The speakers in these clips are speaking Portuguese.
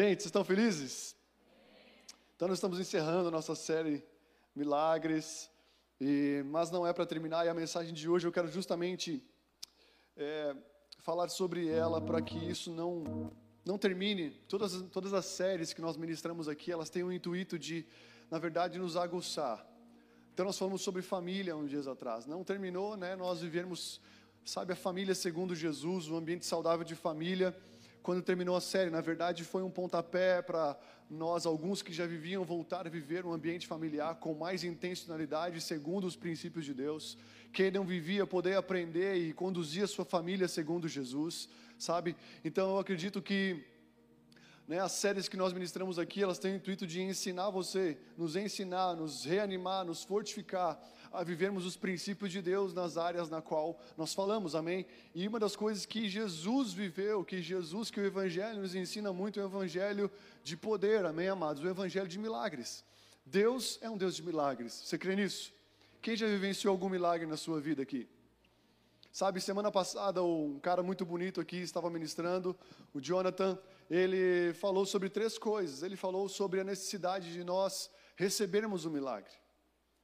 Gente, vocês estão felizes? Então, nós estamos encerrando a nossa série Milagres, e, mas não é para terminar, e a mensagem de hoje eu quero justamente é, falar sobre ela para que isso não, não termine. Todas, todas as séries que nós ministramos aqui, elas têm o intuito de, na verdade, nos aguçar. Então, nós falamos sobre família uns dias atrás. Não terminou, né? Nós vivemos, sabe, a família segundo Jesus, o ambiente saudável de família quando terminou a série. Na verdade, foi um pontapé para nós, alguns que já viviam, voltar a viver um ambiente familiar com mais intencionalidade, segundo os princípios de Deus. Quem não vivia, poder aprender e conduzir a sua família segundo Jesus, sabe? Então, eu acredito que né, as séries que nós ministramos aqui, elas têm o intuito de ensinar você, nos ensinar, nos reanimar, nos fortificar a vivermos os princípios de Deus nas áreas na qual nós falamos, amém? E uma das coisas que Jesus viveu, que Jesus, que o Evangelho nos ensina muito, é o Evangelho de poder, amém, amados? O Evangelho de milagres. Deus é um Deus de milagres, você crê nisso? Quem já vivenciou algum milagre na sua vida aqui? Sabe, semana passada um cara muito bonito aqui estava ministrando, o Jonathan, ele falou sobre três coisas. Ele falou sobre a necessidade de nós recebermos o milagre.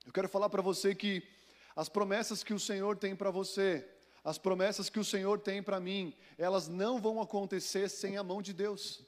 Eu quero falar para você que as promessas que o Senhor tem para você, as promessas que o Senhor tem para mim, elas não vão acontecer sem a mão de Deus.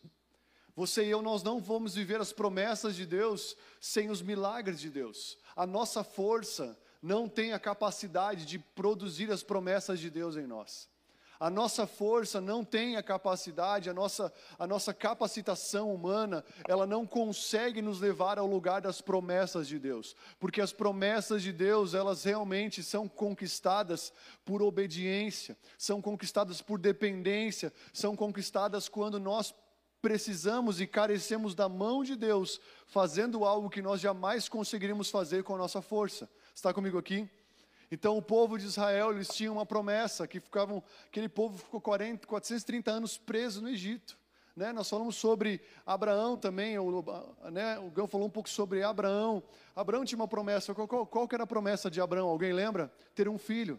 Você e eu, nós não vamos viver as promessas de Deus sem os milagres de Deus. A nossa força não tem a capacidade de produzir as promessas de Deus em nós. A nossa força não tem a capacidade, a nossa, a nossa capacitação humana, ela não consegue nos levar ao lugar das promessas de Deus, porque as promessas de Deus, elas realmente são conquistadas por obediência, são conquistadas por dependência, são conquistadas quando nós precisamos e carecemos da mão de Deus, fazendo algo que nós jamais conseguiríamos fazer com a nossa força. Está comigo aqui? Então o povo de Israel, eles tinham uma promessa, que ficavam, aquele povo ficou 40, 430 anos preso no Egito. Né? Nós falamos sobre Abraão também, o, né? o Gão falou um pouco sobre Abraão. Abraão tinha uma promessa, qual, qual, qual era a promessa de Abraão? Alguém lembra? Ter um filho.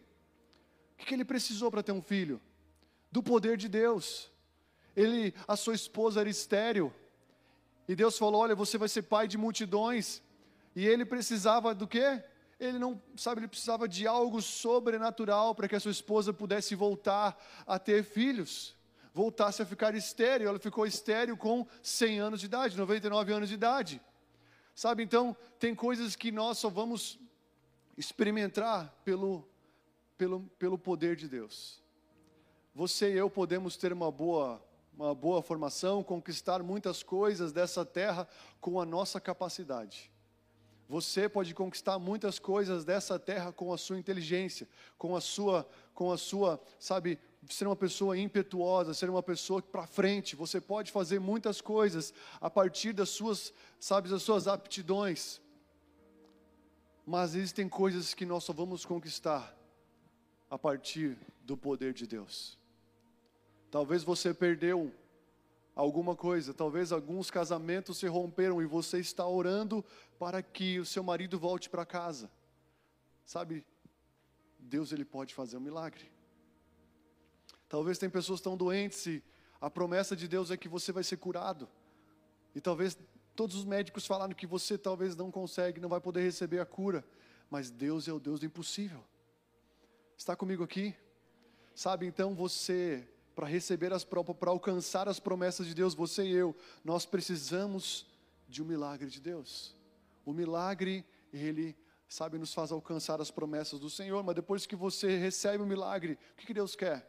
O que, que ele precisou para ter um filho? Do poder de Deus. Ele, a sua esposa era estéril. E Deus falou: Olha, você vai ser pai de multidões. E ele precisava do quê? Ele não, sabe, ele precisava de algo sobrenatural para que a sua esposa pudesse voltar a ter filhos, voltasse a ficar estéreo. Ela ficou estéreo com 100 anos de idade, 99 anos de idade. Sabe, então, tem coisas que nós só vamos experimentar pelo, pelo, pelo poder de Deus. Você e eu podemos ter uma boa, uma boa formação, conquistar muitas coisas dessa terra com a nossa capacidade você pode conquistar muitas coisas dessa terra com a sua inteligência, com a sua, com a sua, sabe, ser uma pessoa impetuosa, ser uma pessoa para frente. Você pode fazer muitas coisas a partir das suas, sabe, das suas aptidões. Mas existem coisas que nós só vamos conquistar a partir do poder de Deus. Talvez você perdeu alguma coisa. Talvez alguns casamentos se romperam e você está orando para que o seu marido volte para casa. Sabe? Deus ele pode fazer um milagre. Talvez tem pessoas tão doentes e a promessa de Deus é que você vai ser curado. E talvez todos os médicos falaram que você talvez não consegue, não vai poder receber a cura, mas Deus é o Deus do impossível. Está comigo aqui? Sabe, então você para receber as para alcançar as promessas de Deus, você e eu, nós precisamos de um milagre de Deus. O milagre, ele sabe, nos faz alcançar as promessas do Senhor, mas depois que você recebe o milagre, o que, Deus quer?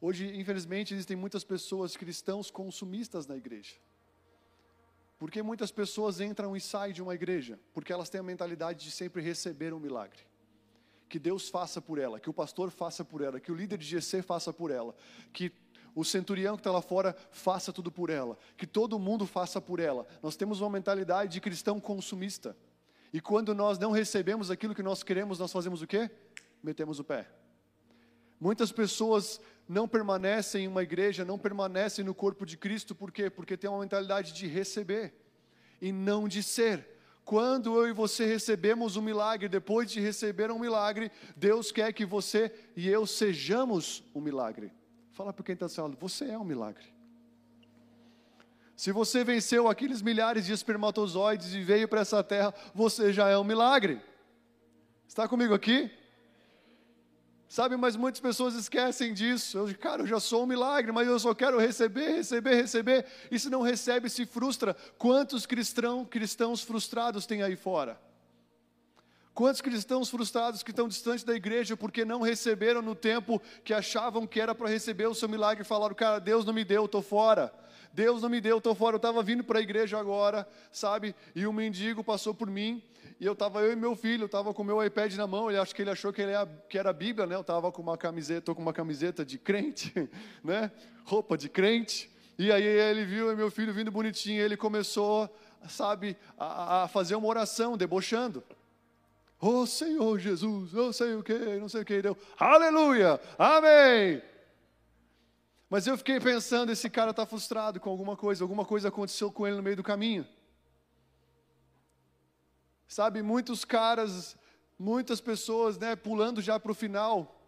Hoje, infelizmente, existem muitas pessoas cristãos consumistas na igreja. Porque muitas pessoas entram e saem de uma igreja? Porque elas têm a mentalidade de sempre receber um milagre que Deus faça por ela, que o pastor faça por ela, que o líder de GC faça por ela, que o centurião que está lá fora faça tudo por ela, que todo mundo faça por ela. Nós temos uma mentalidade de cristão consumista. E quando nós não recebemos aquilo que nós queremos, nós fazemos o quê? Metemos o pé. Muitas pessoas não permanecem em uma igreja, não permanecem no corpo de Cristo, por quê? Porque tem uma mentalidade de receber e não de ser. Quando eu e você recebemos um milagre, depois de receber um milagre, Deus quer que você e eu sejamos um milagre. Fala para quem está falando, você é um milagre. Se você venceu aqueles milhares de espermatozoides e veio para essa terra, você já é um milagre. Está comigo aqui? Sabe, mas muitas pessoas esquecem disso. Eu, cara, eu já sou um milagre, mas eu só quero receber, receber, receber. E se não recebe, se frustra. Quantos cristão, cristãos frustrados tem aí fora? Quantos cristãos frustrados que estão distantes da igreja porque não receberam no tempo que achavam que era para receber o seu milagre e falaram, cara, Deus não me deu, estou fora. Deus não me deu, estou fora. Eu estava vindo para a igreja agora, sabe? E um mendigo passou por mim e eu estava, eu e meu filho, eu estava com meu iPad na mão, ele acho que ele achou que, ele era, que era a Bíblia, né? Eu estava com uma camiseta, tô com uma camiseta de crente, né? Roupa de crente. E aí ele viu meu filho vindo bonitinho, ele começou, sabe, a, a fazer uma oração, debochando. Oh Senhor Jesus, eu sei o que, não sei o que, deu. Aleluia, amém. Mas eu fiquei pensando, esse cara está frustrado com alguma coisa, alguma coisa aconteceu com ele no meio do caminho. Sabe, muitos caras, muitas pessoas, né, pulando já para o final.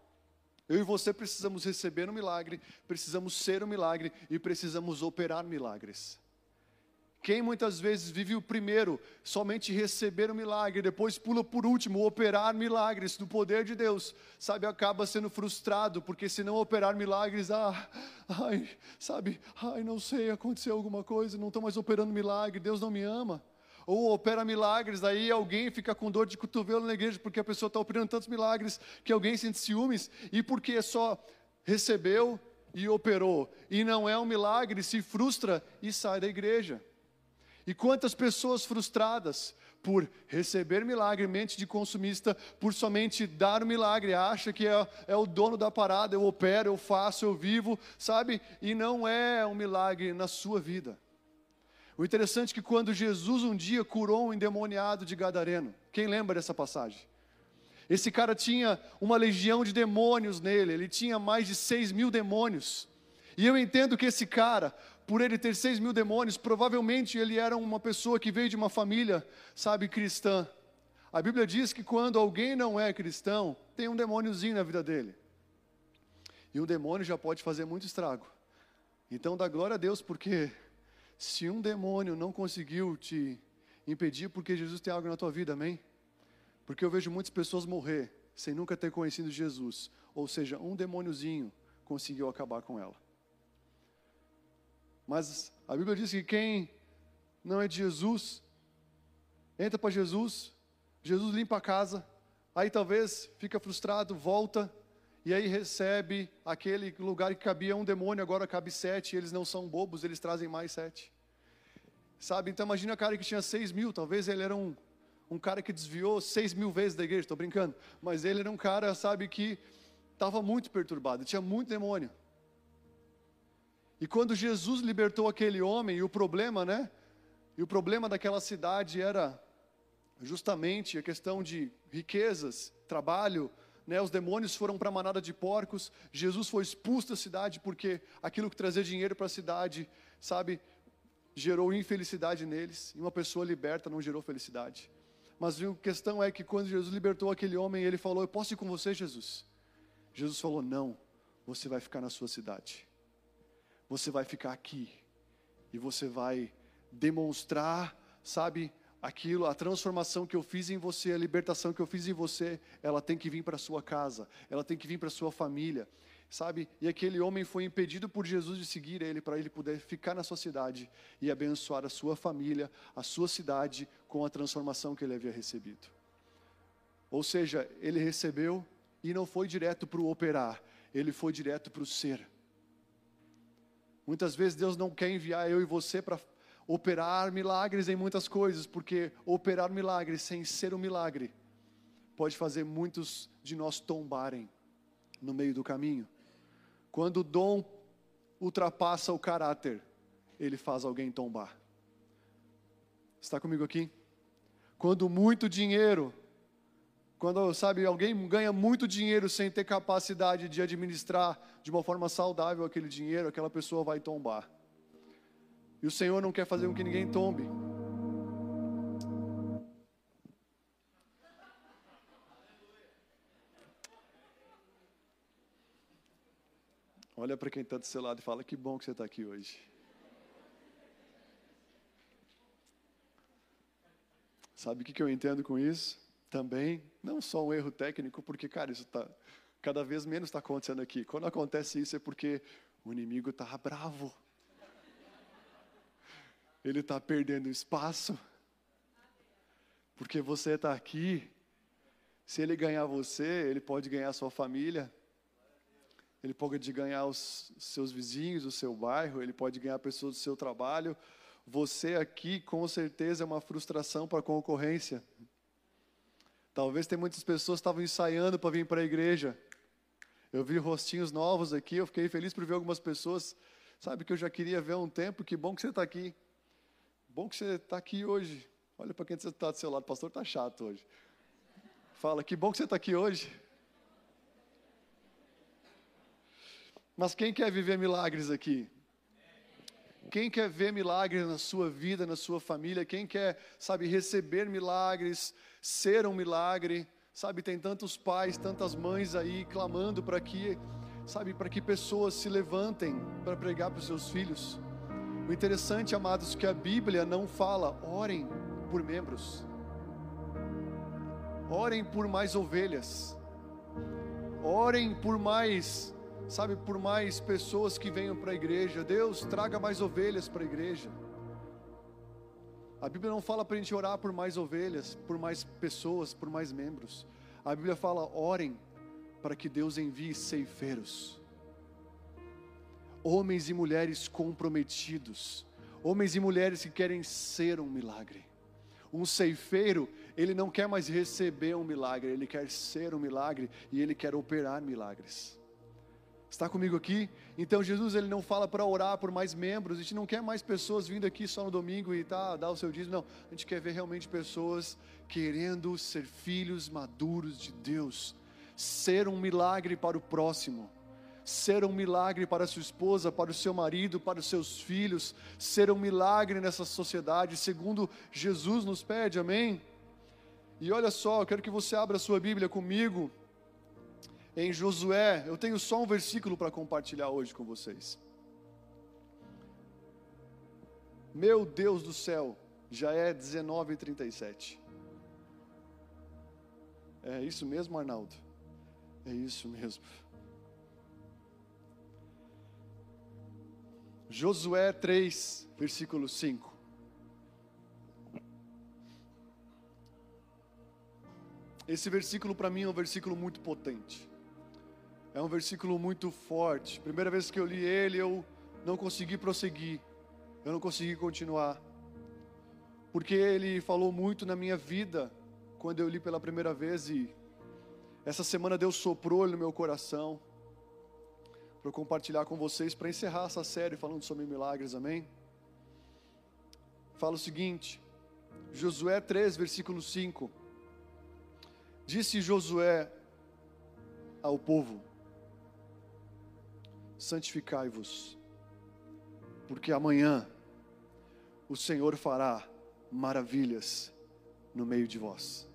Eu e você precisamos receber um milagre, precisamos ser um milagre e precisamos operar milagres. Quem muitas vezes vive o primeiro, somente receber o milagre, depois pula por último, operar milagres do poder de Deus, sabe, acaba sendo frustrado, porque se não operar milagres, ah, ai, sabe, ai, não sei, aconteceu alguma coisa, não estou mais operando milagre, Deus não me ama ou opera milagres, aí alguém fica com dor de cotovelo na igreja porque a pessoa está operando tantos milagres que alguém sente ciúmes e porque só recebeu e operou e não é um milagre, se frustra e sai da igreja. E quantas pessoas frustradas por receber milagre, mente de consumista, por somente dar o milagre, acha que é, é o dono da parada, eu opero, eu faço, eu vivo, sabe? E não é um milagre na sua vida. O interessante é que quando Jesus um dia curou um endemoniado de Gadareno, quem lembra dessa passagem? Esse cara tinha uma legião de demônios nele, ele tinha mais de seis mil demônios. E eu entendo que esse cara, por ele ter seis mil demônios, provavelmente ele era uma pessoa que veio de uma família, sabe, cristã. A Bíblia diz que quando alguém não é cristão, tem um demôniozinho na vida dele. E um demônio já pode fazer muito estrago. Então dá glória a Deus, porque se um demônio não conseguiu te impedir, porque Jesus tem algo na tua vida, amém? Porque eu vejo muitas pessoas morrer sem nunca ter conhecido Jesus. Ou seja, um demôniozinho conseguiu acabar com ela. Mas a Bíblia diz que quem não é de Jesus, entra para Jesus, Jesus limpa a casa, aí talvez fica frustrado, volta, e aí recebe aquele lugar que cabia um demônio, agora cabe sete, e eles não são bobos, eles trazem mais sete. Sabe, então imagina o cara que tinha seis mil, talvez ele era um, um cara que desviou seis mil vezes da igreja, estou brincando, mas ele era um cara, sabe, que estava muito perturbado, tinha muito demônio. E quando Jesus libertou aquele homem, e o problema, né? E o problema daquela cidade era justamente a questão de riquezas, trabalho, né, os demônios foram para a manada de porcos, Jesus foi expulso da cidade porque aquilo que trazia dinheiro para a cidade, sabe, gerou infelicidade neles, e uma pessoa liberta não gerou felicidade. Mas a questão é que quando Jesus libertou aquele homem, ele falou: Eu posso ir com você, Jesus? Jesus falou: Não, você vai ficar na sua cidade, você vai ficar aqui, e você vai demonstrar, sabe, aquilo, a transformação que eu fiz em você, a libertação que eu fiz em você, ela tem que vir para sua casa, ela tem que vir para sua família, sabe? E aquele homem foi impedido por Jesus de seguir ele para ele poder ficar na sua cidade e abençoar a sua família, a sua cidade com a transformação que ele havia recebido. Ou seja, ele recebeu e não foi direto para o operar, ele foi direto para o ser. Muitas vezes Deus não quer enviar eu e você para operar milagres em muitas coisas, porque operar milagres sem ser um milagre pode fazer muitos de nós tombarem no meio do caminho. Quando o dom ultrapassa o caráter, ele faz alguém tombar. Está comigo aqui? Quando muito dinheiro, quando sabe alguém ganha muito dinheiro sem ter capacidade de administrar de uma forma saudável aquele dinheiro, aquela pessoa vai tombar. E o Senhor não quer fazer com que ninguém tombe. Olha para quem está do seu lado e fala: que bom que você está aqui hoje. Sabe o que, eu entendo com isso? Também, não só um erro técnico, porque, cara, isso está cada vez menos está acontecendo aqui. Quando acontece isso é porque o inimigo está bravo. Ele está perdendo espaço. Porque você está aqui. Se ele ganhar você, ele pode ganhar sua família. Ele pode ganhar os seus vizinhos, o seu bairro, ele pode ganhar pessoas do seu trabalho. Você aqui, com certeza, é uma frustração para a concorrência. Talvez tem muitas pessoas que estavam ensaiando para vir para a igreja. Eu vi rostinhos novos aqui, eu fiquei feliz por ver algumas pessoas. Sabe que eu já queria ver há um tempo. Que bom que você está aqui. Bom que você está aqui hoje. Olha para quem está do seu lado. O pastor está chato hoje. Fala, que bom que você está aqui hoje. Mas quem quer viver milagres aqui? Quem quer ver milagres na sua vida, na sua família? Quem quer, sabe, receber milagres, ser um milagre? Sabe, tem tantos pais, tantas mães aí clamando para que, sabe, para que pessoas se levantem para pregar para os seus filhos. O interessante, amados, que a Bíblia não fala, orem por membros. Orem por mais ovelhas. Orem por mais sabe, por mais pessoas que venham para a igreja. Deus, traga mais ovelhas para a igreja. A Bíblia não fala para a gente orar por mais ovelhas, por mais pessoas, por mais membros. A Bíblia fala: orem para que Deus envie ceifeiros, homens e mulheres comprometidos, homens e mulheres que querem ser um milagre. Um ceifeiro, ele não quer mais receber um milagre, ele quer ser um milagre e ele quer operar milagres. Está comigo aqui? Então Jesus ele não fala para orar por mais membros. A gente não quer mais pessoas vindo aqui só no domingo e tá dar o seu dízimo. Não, a gente quer ver realmente pessoas querendo ser filhos maduros de Deus, ser um milagre para o próximo, ser um milagre para a sua esposa, para o seu marido, para os seus filhos, ser um milagre nessa sociedade, segundo Jesus nos pede. Amém? E olha só, eu quero que você abra a sua Bíblia comigo em Josué. Eu tenho só um versículo para compartilhar hoje com vocês. Meu Deus do céu, já é 19h37. É isso mesmo, Arnaldo? É isso mesmo. Josué 3, versículo 5. Esse versículo para mim é um versículo muito potente. É um versículo muito forte. Primeira vez que eu li ele, eu não consegui prosseguir. Eu não consegui continuar. Porque ele falou muito na minha vida quando eu li pela primeira vez e essa semana Deus soprou no meu coração para compartilhar com vocês para encerrar essa série falando sobre milagres, amém? Fala o seguinte, Josué 3, versículo 5. Disse Josué ao povo: santificai-vos, porque amanhã o Senhor fará maravilhas no meio de vós.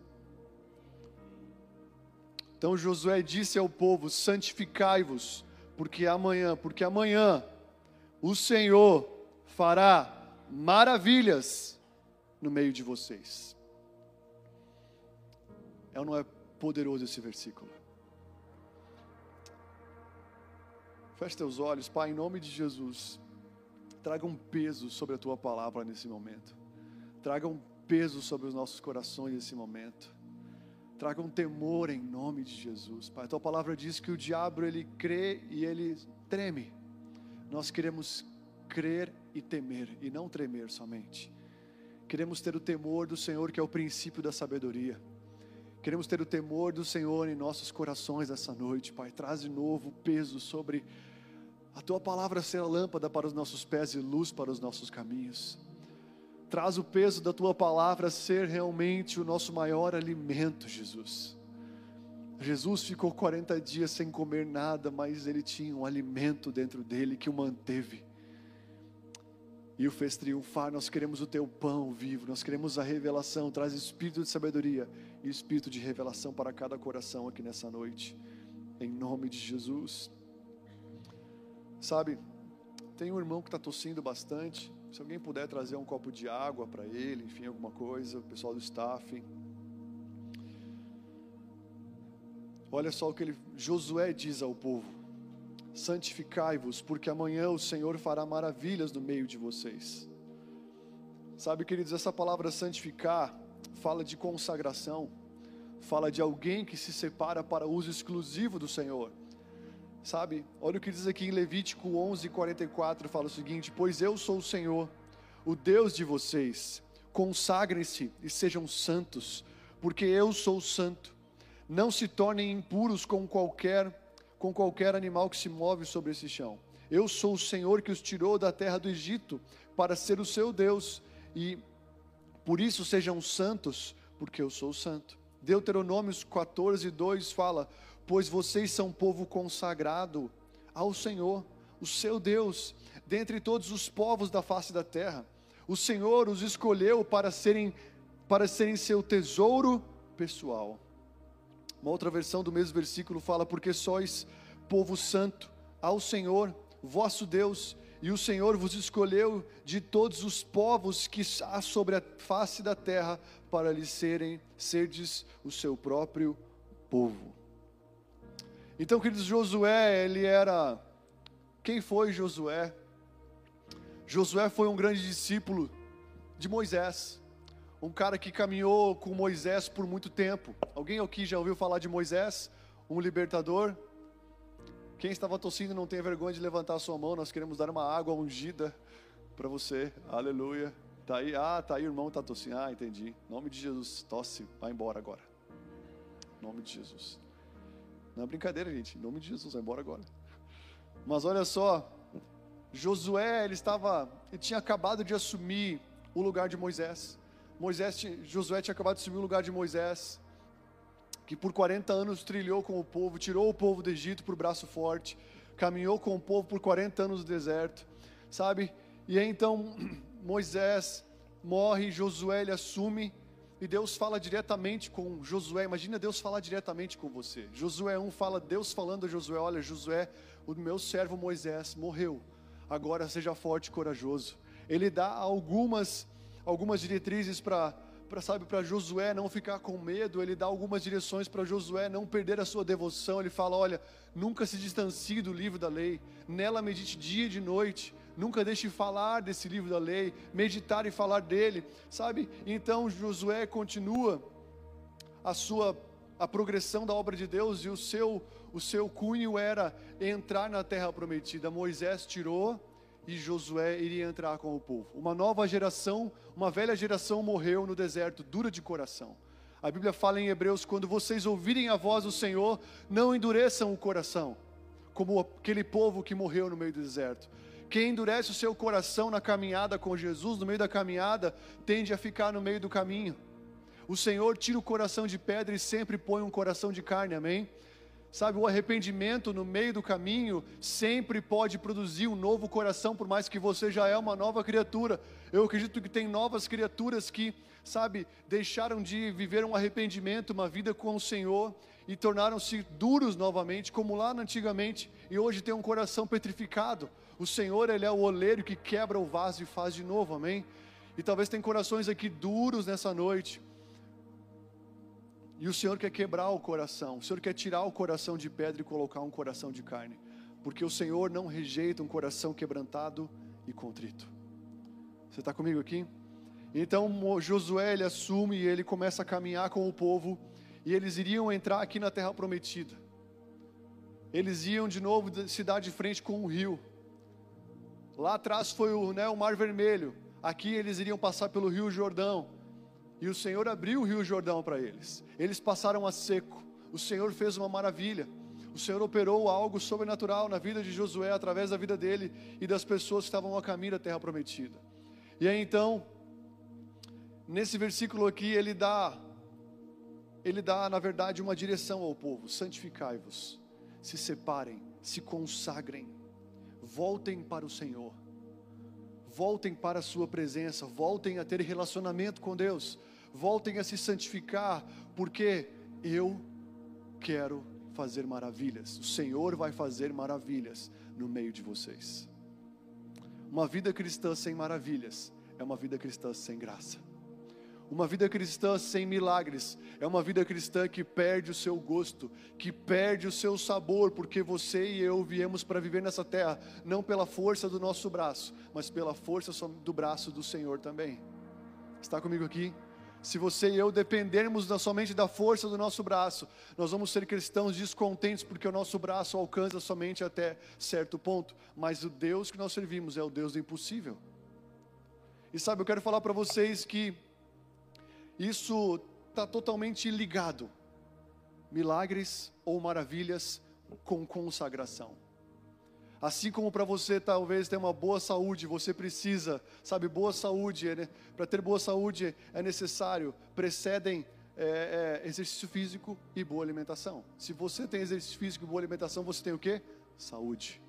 Então Josué disse ao povo: santificai-vos, porque amanhã, porque amanhã o Senhor fará maravilhas no meio de vocês. É ou não é poderoso esse versículo? Feche teus olhos, Pai, em nome de Jesus. Traga um peso sobre a tua palavra nesse momento. Traga um peso sobre os nossos corações nesse momento. Traga um temor em nome de Jesus. Pai, a tua palavra diz que o diabo ele crê e ele treme. Nós queremos crer e temer e não tremer somente. Queremos ter o temor do Senhor, que é o princípio da sabedoria. Queremos ter o temor do Senhor em nossos corações essa noite, Pai. Traz de novo peso sobre a tua palavra ser a lâmpada para os nossos pés e luz para os nossos caminhos. Traz o peso da tua palavra ser realmente o nosso maior alimento, Jesus. Jesus ficou 40 dias sem comer nada, mas ele tinha um alimento dentro dele que o manteve e o fez triunfar. Nós queremos o teu pão vivo, nós queremos a revelação. Traz espírito de sabedoria e espírito de revelação para cada coração aqui nessa noite, em nome de Jesus. Sabe, tem um irmão que está tossindo bastante. Se alguém puder trazer um copo de água para ele, enfim, alguma coisa, o pessoal do staff. Olha só o que ele, Josué diz ao povo: Santificai-vos, porque amanhã o Senhor fará maravilhas no meio de vocês. Sabe, queridos, essa palavra santificar fala de consagração, fala de alguém que se separa para uso exclusivo do Senhor. Sabe, olha o que diz aqui em Levítico 11:44, fala o seguinte: Pois eu sou o Senhor, o Deus de vocês. Consagrem-se e sejam santos, porque eu sou santo. Não se tornem impuros com qualquer com qualquer animal que se move sobre esse chão. Eu sou o Senhor que os tirou da terra do Egito para ser o seu Deus e por isso sejam santos, porque eu sou santo. Deuteronômios 14, 2 fala: Pois vocês são povo consagrado ao Senhor, o seu Deus, dentre todos os povos da face da terra. O Senhor os escolheu para serem, para serem seu tesouro pessoal. Uma outra versão do mesmo versículo fala: Porque sois povo santo ao Senhor, vosso Deus, e o Senhor vos escolheu de todos os povos que há sobre a face da terra para lhe serem, serdes o seu próprio povo. Então, queridos, Josué, ele era. Quem foi Josué? Josué foi um grande discípulo de Moisés, um cara que caminhou com Moisés por muito tempo. Alguém aqui já ouviu falar de Moisés, um libertador? Quem estava tossindo não tem vergonha de levantar a sua mão, nós queremos dar uma água ungida para você. Aleluia. Tá aí, ah, tá aí, irmão tá tossindo. Ah, entendi. Em nome de Jesus, tosse, vai embora agora. Em nome de Jesus. Não é brincadeira, gente. Em nome de Jesus, vai embora agora. Mas olha só, Josué, ele estava, ele tinha acabado de assumir o lugar de Moisés. Moisés, Josué tinha acabado de assumir o lugar de Moisés que por 40 anos trilhou com o povo, tirou o povo do Egito por braço forte, caminhou com o povo por 40 anos no deserto, sabe? E aí então Moisés morre, Josué ele assume, e Deus fala diretamente com Josué. Imagina Deus falar diretamente com você. Josué 1 fala, Deus falando a Josué: Olha, Josué, o meu servo Moisés morreu, agora seja forte e corajoso. Ele dá algumas, algumas diretrizes para para sabe para Josué não ficar com medo, ele dá algumas direções para Josué não perder a sua devoção. Ele fala: "Olha, nunca se distancie do livro da lei, nela medite dia e de noite, nunca deixe falar desse livro da lei, meditar e falar dele", sabe? Então Josué continua a sua a progressão da obra de Deus e o seu o seu cunho era entrar na terra prometida. Moisés tirou e Josué iria entrar com o povo. Uma nova geração, uma velha geração morreu no deserto, dura de coração. A Bíblia fala em Hebreus: quando vocês ouvirem a voz do Senhor, não endureçam o coração, como aquele povo que morreu no meio do deserto. Quem endurece o seu coração na caminhada com Jesus, no meio da caminhada, tende a ficar no meio do caminho. O Senhor tira o coração de pedra e sempre põe um coração de carne, amém? Sabe, o arrependimento no meio do caminho sempre pode produzir um novo coração, por mais que você já é uma nova criatura. Eu acredito que tem novas criaturas que, sabe, deixaram de viver um arrependimento, uma vida com o Senhor e tornaram-se duros novamente, como lá antigamente, e hoje tem um coração petrificado. O Senhor, Ele é o oleiro que quebra o vaso e faz de novo, amém? E talvez tem corações aqui duros nessa noite, e o Senhor quer quebrar o coração, o Senhor quer tirar o coração de pedra e colocar um coração de carne, porque o Senhor não rejeita um coração quebrantado e contrito. Você está comigo aqui? Então Josué ele assume e ele começa a caminhar com o povo, e eles iriam entrar aqui na terra prometida. Eles iam de novo se dar de frente com o rio. Lá atrás foi o, né, o Mar Vermelho. Aqui eles iriam passar pelo Rio Jordão. E o Senhor abriu o rio Jordão para eles. Eles passaram a seco. O Senhor fez uma maravilha. O Senhor operou algo sobrenatural na vida de Josué através da vida dele e das pessoas que estavam a caminho da terra prometida. E aí então, nesse versículo aqui, ele dá ele dá, na verdade, uma direção ao povo: santificai-vos, se separem, se consagrem, voltem para o Senhor voltem para a Sua presença, voltem a ter relacionamento com Deus, voltem a se santificar, porque eu quero fazer maravilhas, o Senhor vai fazer maravilhas no meio de vocês. Uma vida cristã sem maravilhas é uma vida cristã sem graça. Uma vida cristã sem milagres é uma vida cristã que perde o seu gosto, que perde o seu sabor, porque você e eu viemos para viver nessa terra, não pela força do nosso braço, mas pela força do braço do Senhor também. Está comigo aqui? Se você e eu dependermos da, somente da força do nosso braço, nós vamos ser cristãos descontentes, porque o nosso braço alcança somente até certo ponto, mas o Deus que nós servimos é o Deus do impossível. E sabe, eu quero falar para vocês que isso está totalmente ligado. Milagres ou maravilhas com consagração. Assim como para você talvez ter uma boa saúde, você precisa, sabe, boa saúde, né? para ter boa saúde é necessário, precedem é, é, exercício físico e boa alimentação. Se você tem exercício físico e boa alimentação, você tem o que? Saúde.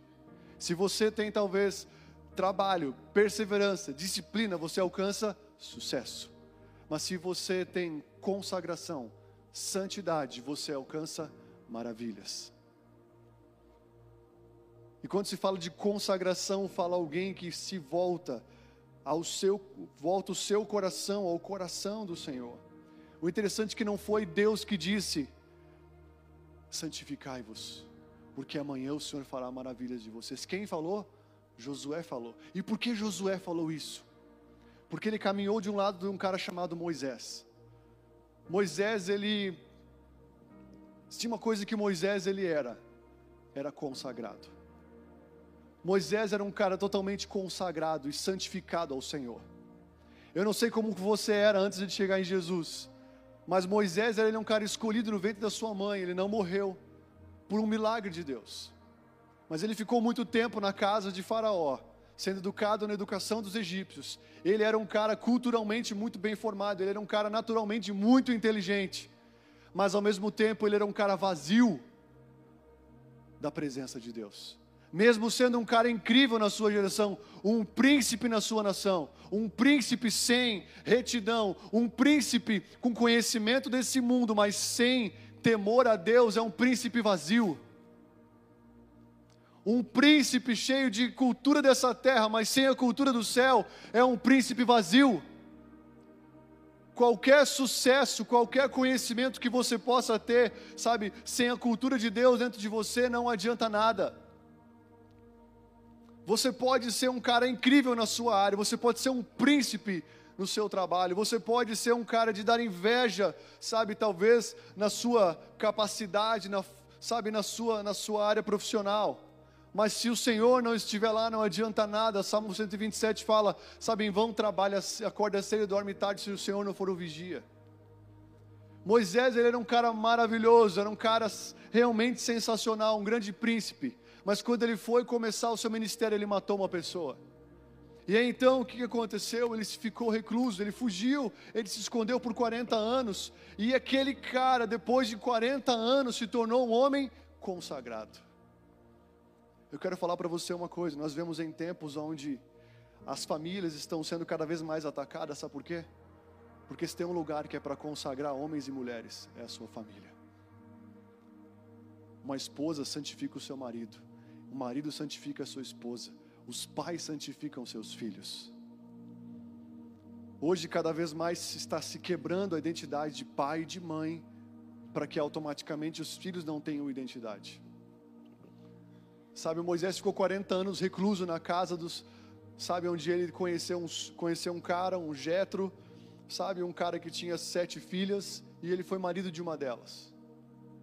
Se você tem talvez trabalho, perseverança, disciplina, você alcança sucesso. Mas se você tem consagração, santidade, você alcança maravilhas. E quando se fala de consagração, fala alguém que se volta ao seu volta o seu coração ao coração do Senhor. O interessante é que não foi Deus que disse: santificai-vos, porque amanhã o Senhor fará maravilhas de vocês. Quem falou? Josué falou. E por que Josué falou isso? Porque ele caminhou de um lado de um cara chamado Moisés. Moisés, ele tinha uma coisa que Moisés ele era, era consagrado. Moisés era um cara totalmente consagrado e santificado ao Senhor. Eu não sei como você era antes de chegar em Jesus, mas Moisés ele é um cara escolhido no ventre da sua mãe, ele não morreu por um milagre de Deus. Mas ele ficou muito tempo na casa de Faraó sendo educado na educação dos egípcios. Ele era um cara culturalmente muito bem formado, ele era um cara naturalmente muito inteligente, mas ao mesmo tempo ele era um cara vazio da presença de Deus. Mesmo sendo um cara incrível na sua geração, um príncipe na sua nação, um príncipe sem retidão, um príncipe com conhecimento desse mundo, mas sem temor a Deus, é um príncipe vazio um príncipe cheio de cultura dessa terra, mas sem a cultura do céu, é um príncipe vazio. Qualquer sucesso, qualquer conhecimento que você possa ter, sabe, sem a cultura de Deus dentro de você, não adianta nada. Você pode ser um cara incrível na sua área, você pode ser um príncipe no seu trabalho, você pode ser um cara de dar inveja, sabe, talvez na sua capacidade, na, sabe, na sua, na sua área profissional. Mas se o Senhor não estiver lá, não adianta nada. Salmo 127 fala: sabe, em vão trabalha, acorda cedo e dorme tarde, se o Senhor não for o vigia. Moisés ele era um cara maravilhoso, era um cara realmente sensacional, um grande príncipe. Mas quando ele foi começar o seu ministério, ele matou uma pessoa. E aí, então o que aconteceu? Ele ficou recluso, ele fugiu, ele se escondeu por 40 anos. E aquele cara, depois de 40 anos, se tornou um homem consagrado. Eu quero falar para você uma coisa: nós vemos em tempos onde as famílias estão sendo cada vez mais atacadas, sabe por quê? Porque se tem um lugar que é para consagrar homens e mulheres, é a sua família. Uma esposa santifica o seu marido, o marido santifica a sua esposa, os pais santificam seus filhos. Hoje, cada vez mais está se quebrando a identidade de pai e de mãe, para que automaticamente os filhos não tenham identidade. Sabe, Moisés ficou 40 anos recluso na casa dos, sabe, onde ele conheceu um, conheceu um cara, um Jetro, sabe, um cara que tinha sete filhas e ele foi marido de uma delas.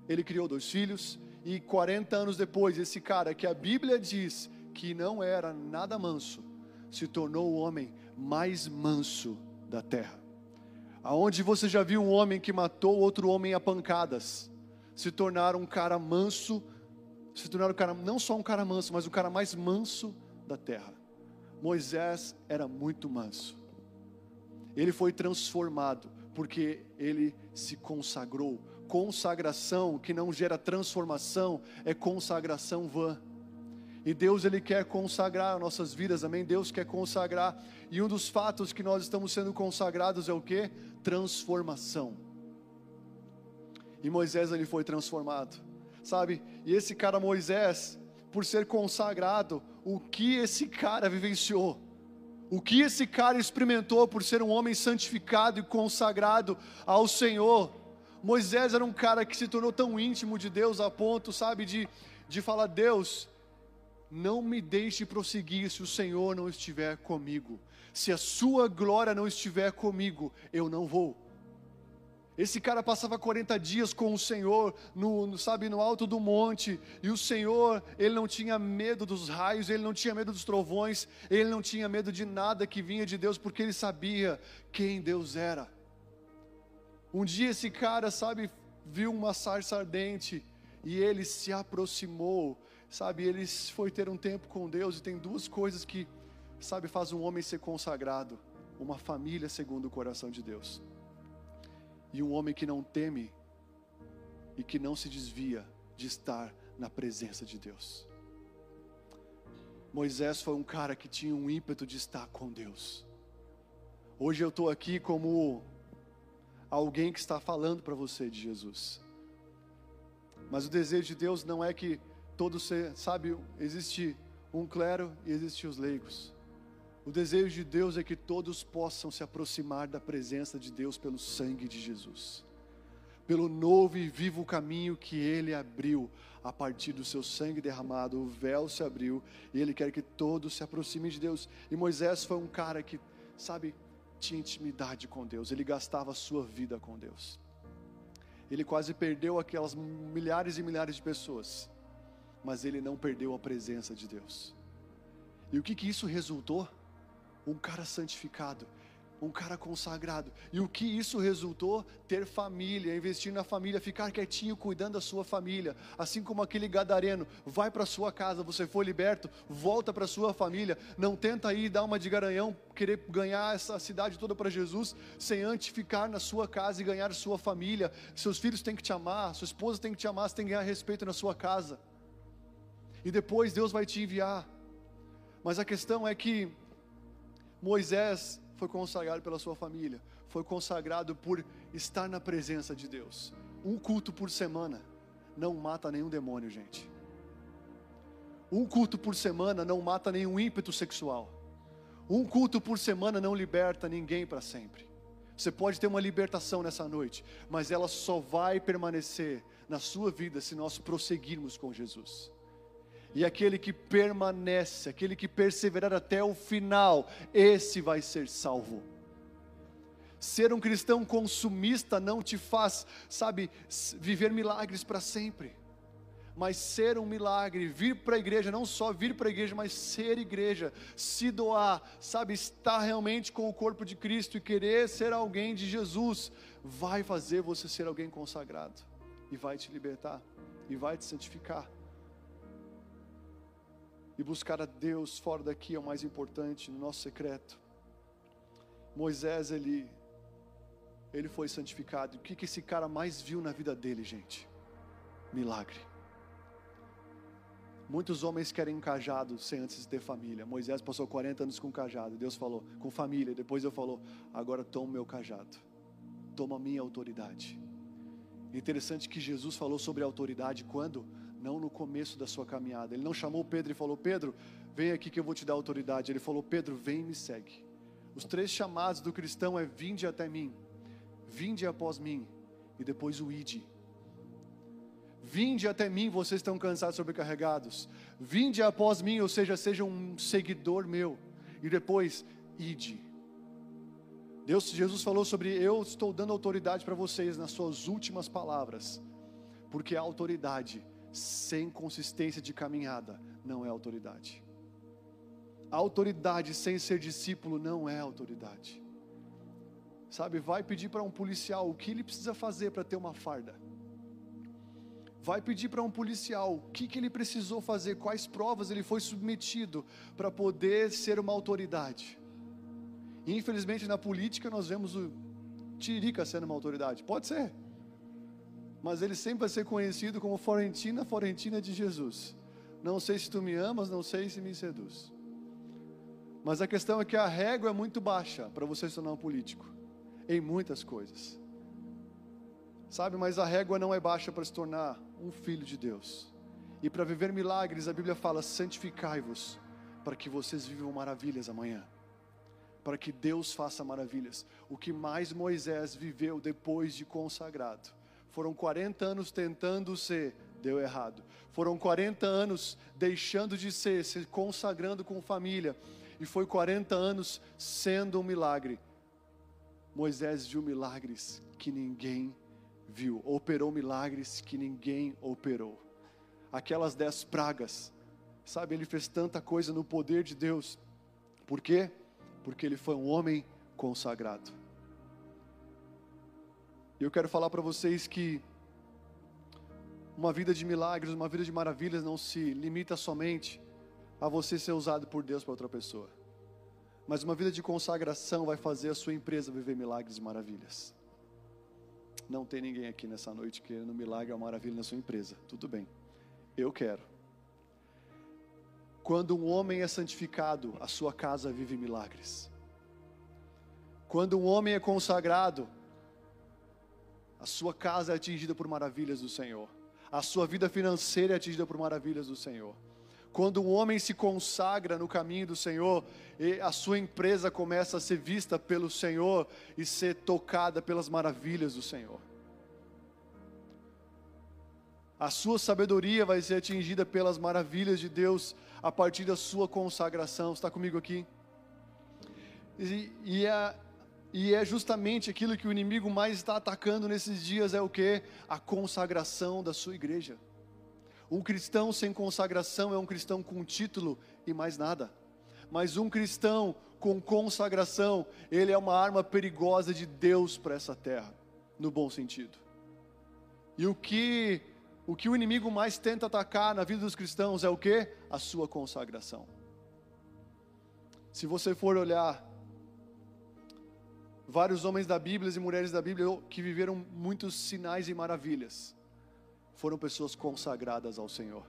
Ele criou dois filhos e 40 anos depois, esse cara que a Bíblia diz que não era nada manso, se tornou o homem mais manso da terra. Aonde você já viu um homem que matou outro homem a pancadas, se tornar um cara manso se tornar o cara, não só um cara manso, mas o cara mais manso da terra. Moisés era muito manso. Ele foi transformado porque ele se consagrou. Consagração que não gera transformação é consagração vã. E Deus ele quer consagrar nossas vidas, amém? Deus quer consagrar. E um dos fatos que nós estamos sendo consagrados é o que? Transformação. E Moisés ele foi transformado sabe? E esse cara Moisés, por ser consagrado, o que esse cara vivenciou. O que esse cara experimentou por ser um homem santificado e consagrado ao Senhor. Moisés era um cara que se tornou tão íntimo de Deus a ponto, sabe, de, de falar: Deus, não me deixe prosseguir se o Senhor não estiver comigo. Se a Sua glória não estiver comigo, eu não vou. Esse cara passava 40 dias com o Senhor, no, no, sabe, no alto do monte, e o Senhor, ele não tinha medo dos raios, ele não tinha medo dos trovões, ele não tinha medo de nada que vinha de Deus, porque ele sabia quem Deus era. Um dia esse cara, sabe, viu uma sarça ardente, e ele se aproximou, sabe, ele foi ter um tempo com Deus, e tem duas coisas que, sabe, faz um homem ser consagrado: uma família segundo o coração de Deus e um homem que não teme e que não se desvia de estar na presença de Deus. Moisés foi um cara que tinha um ímpeto de estar com Deus. Hoje eu estou aqui como alguém que está falando para você de Jesus. Mas o desejo de Deus não é que todos, sabe, existe um clero e existe os leigos. O desejo de Deus é que todos possam se aproximar da presença de Deus pelo sangue de Jesus, pelo novo e vivo caminho que Ele abriu a partir do seu sangue derramado. O véu se abriu e Ele quer que todos se aproximem de Deus. E Moisés foi um cara que, sabe, tinha intimidade com Deus, ele gastava a sua vida com Deus. Ele quase perdeu aquelas milhares e milhares de pessoas, mas ele não perdeu a presença de Deus. E o que que isso resultou? Um cara santificado, um cara consagrado. E o que isso resultou? Ter família, investir na família, ficar quietinho cuidando da sua família. Assim como aquele gadareno, vai para sua casa, você foi liberto, volta para sua família. Não tenta ir dar uma de garanhão, querer ganhar essa cidade toda para Jesus, sem antes ficar na sua casa e ganhar sua família. Seus filhos têm que te amar, sua esposa tem que te amar, você tem que ganhar respeito na sua casa. E depois Deus vai te enviar. Mas a questão é que Moisés foi consagrado pela sua família, foi consagrado por estar na presença de Deus. Um culto por semana não mata nenhum demônio, gente. Um culto por semana não mata nenhum ímpeto sexual. Um culto por semana não liberta ninguém para sempre. Você pode ter uma libertação nessa noite, mas ela só vai permanecer na sua vida se nós prosseguirmos com Jesus. E aquele que permanece, aquele que perseverar até o final, esse vai ser salvo. Ser um cristão consumista não te faz, sabe, viver milagres para sempre. Mas ser um milagre, vir para a igreja, não só vir para a igreja, mas ser igreja, se doar, sabe, estar realmente com o corpo de Cristo e querer ser alguém de Jesus, vai fazer você ser alguém consagrado, e vai te libertar, e vai te santificar. E buscar a Deus fora daqui é o mais importante, no nosso secreto. Moisés, ele, ele foi santificado. O que, que esse cara mais viu na vida dele, gente? Milagre. Muitos homens querem um cajado sem antes ter família. Moisés passou 40 anos com cajado. Deus falou, com família. Depois Deus falou, agora toma meu cajado. Toma minha autoridade. Interessante que Jesus falou sobre autoridade quando? Não no começo da sua caminhada. Ele não chamou Pedro e falou: Pedro, vem aqui que eu vou te dar autoridade. Ele falou: Pedro, vem e me segue. Os três chamados do cristão é: vinde até mim, vinde após mim, e depois o ide. Vinde até mim, vocês estão cansados, sobrecarregados. Vinde após mim, ou seja, seja um seguidor meu. E depois, ide. Deus, Jesus falou sobre eu estou dando autoridade para vocês nas suas últimas palavras, porque a autoridade sem consistência de caminhada não é autoridade. Autoridade sem ser discípulo não é autoridade. Sabe, vai pedir para um policial o que ele precisa fazer para ter uma farda. Vai pedir para um policial o que, que ele precisou fazer, quais provas ele foi submetido para poder ser uma autoridade. Infelizmente na política nós vemos o Tirica sendo uma autoridade. Pode ser mas ele sempre vai ser conhecido como Florentina, Florentina de Jesus. Não sei se tu me amas, não sei se me seduz. Mas a questão é que a régua é muito baixa para você se tornar um político, em muitas coisas. Sabe, mas a régua não é baixa para se tornar um filho de Deus. E para viver milagres, a Bíblia fala: santificai-vos para que vocês vivam maravilhas amanhã. Para que Deus faça maravilhas. O que mais Moisés viveu depois de consagrado. Foram 40 anos tentando ser, deu errado. Foram 40 anos deixando de ser, se consagrando com família. E foi 40 anos sendo um milagre. Moisés viu milagres que ninguém viu, operou milagres que ninguém operou. Aquelas dez pragas, sabe, ele fez tanta coisa no poder de Deus. Por quê? Porque ele foi um homem consagrado. E eu quero falar para vocês que uma vida de milagres, uma vida de maravilhas não se limita somente a você ser usado por Deus para outra pessoa. Mas uma vida de consagração vai fazer a sua empresa viver milagres e maravilhas. Não tem ninguém aqui nessa noite querendo milagre ou maravilha na sua empresa. Tudo bem. Eu quero. Quando um homem é santificado, a sua casa vive milagres. Quando um homem é consagrado, a sua casa é atingida por maravilhas do Senhor. A sua vida financeira é atingida por maravilhas do Senhor. Quando um homem se consagra no caminho do Senhor, a sua empresa começa a ser vista pelo Senhor e ser tocada pelas maravilhas do Senhor. A sua sabedoria vai ser atingida pelas maravilhas de Deus a partir da sua consagração. Está comigo aqui? E, e, é, e é justamente aquilo que o inimigo mais está atacando nesses dias: é o que? A consagração da sua igreja. Um cristão sem consagração é um cristão com título e mais nada. Mas um cristão com consagração, ele é uma arma perigosa de Deus para essa terra, no bom sentido. E o que o que o inimigo mais tenta atacar na vida dos cristãos é o que? A sua consagração. Se você for olhar vários homens da Bíblia e mulheres da Bíblia que viveram muitos sinais e maravilhas, foram pessoas consagradas ao Senhor.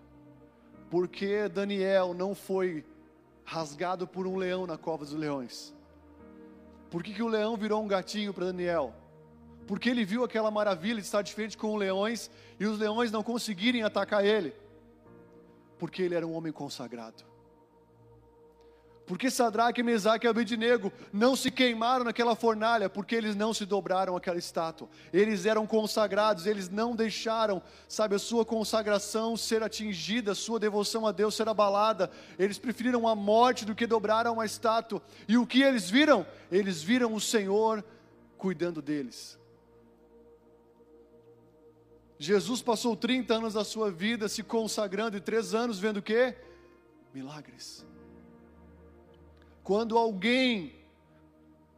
Porque Daniel não foi rasgado por um leão na cova dos leões? Por que, que o leão virou um gatinho para Daniel? Porque ele viu aquela maravilha de estar de frente com os leões e os leões não conseguirem atacar ele. Porque ele era um homem consagrado. Porque Sadraque, Mesaque e Abednego não se queimaram naquela fornalha, porque eles não se dobraram àquela estátua. Eles eram consagrados, eles não deixaram, sabe, a sua consagração ser atingida, a sua devoção a Deus ser abalada. Eles preferiram a morte do que dobrar a uma estátua. E o que eles viram? Eles viram o Senhor cuidando deles. Jesus passou 30 anos da sua vida se consagrando e três anos vendo o quê? Milagres. Quando alguém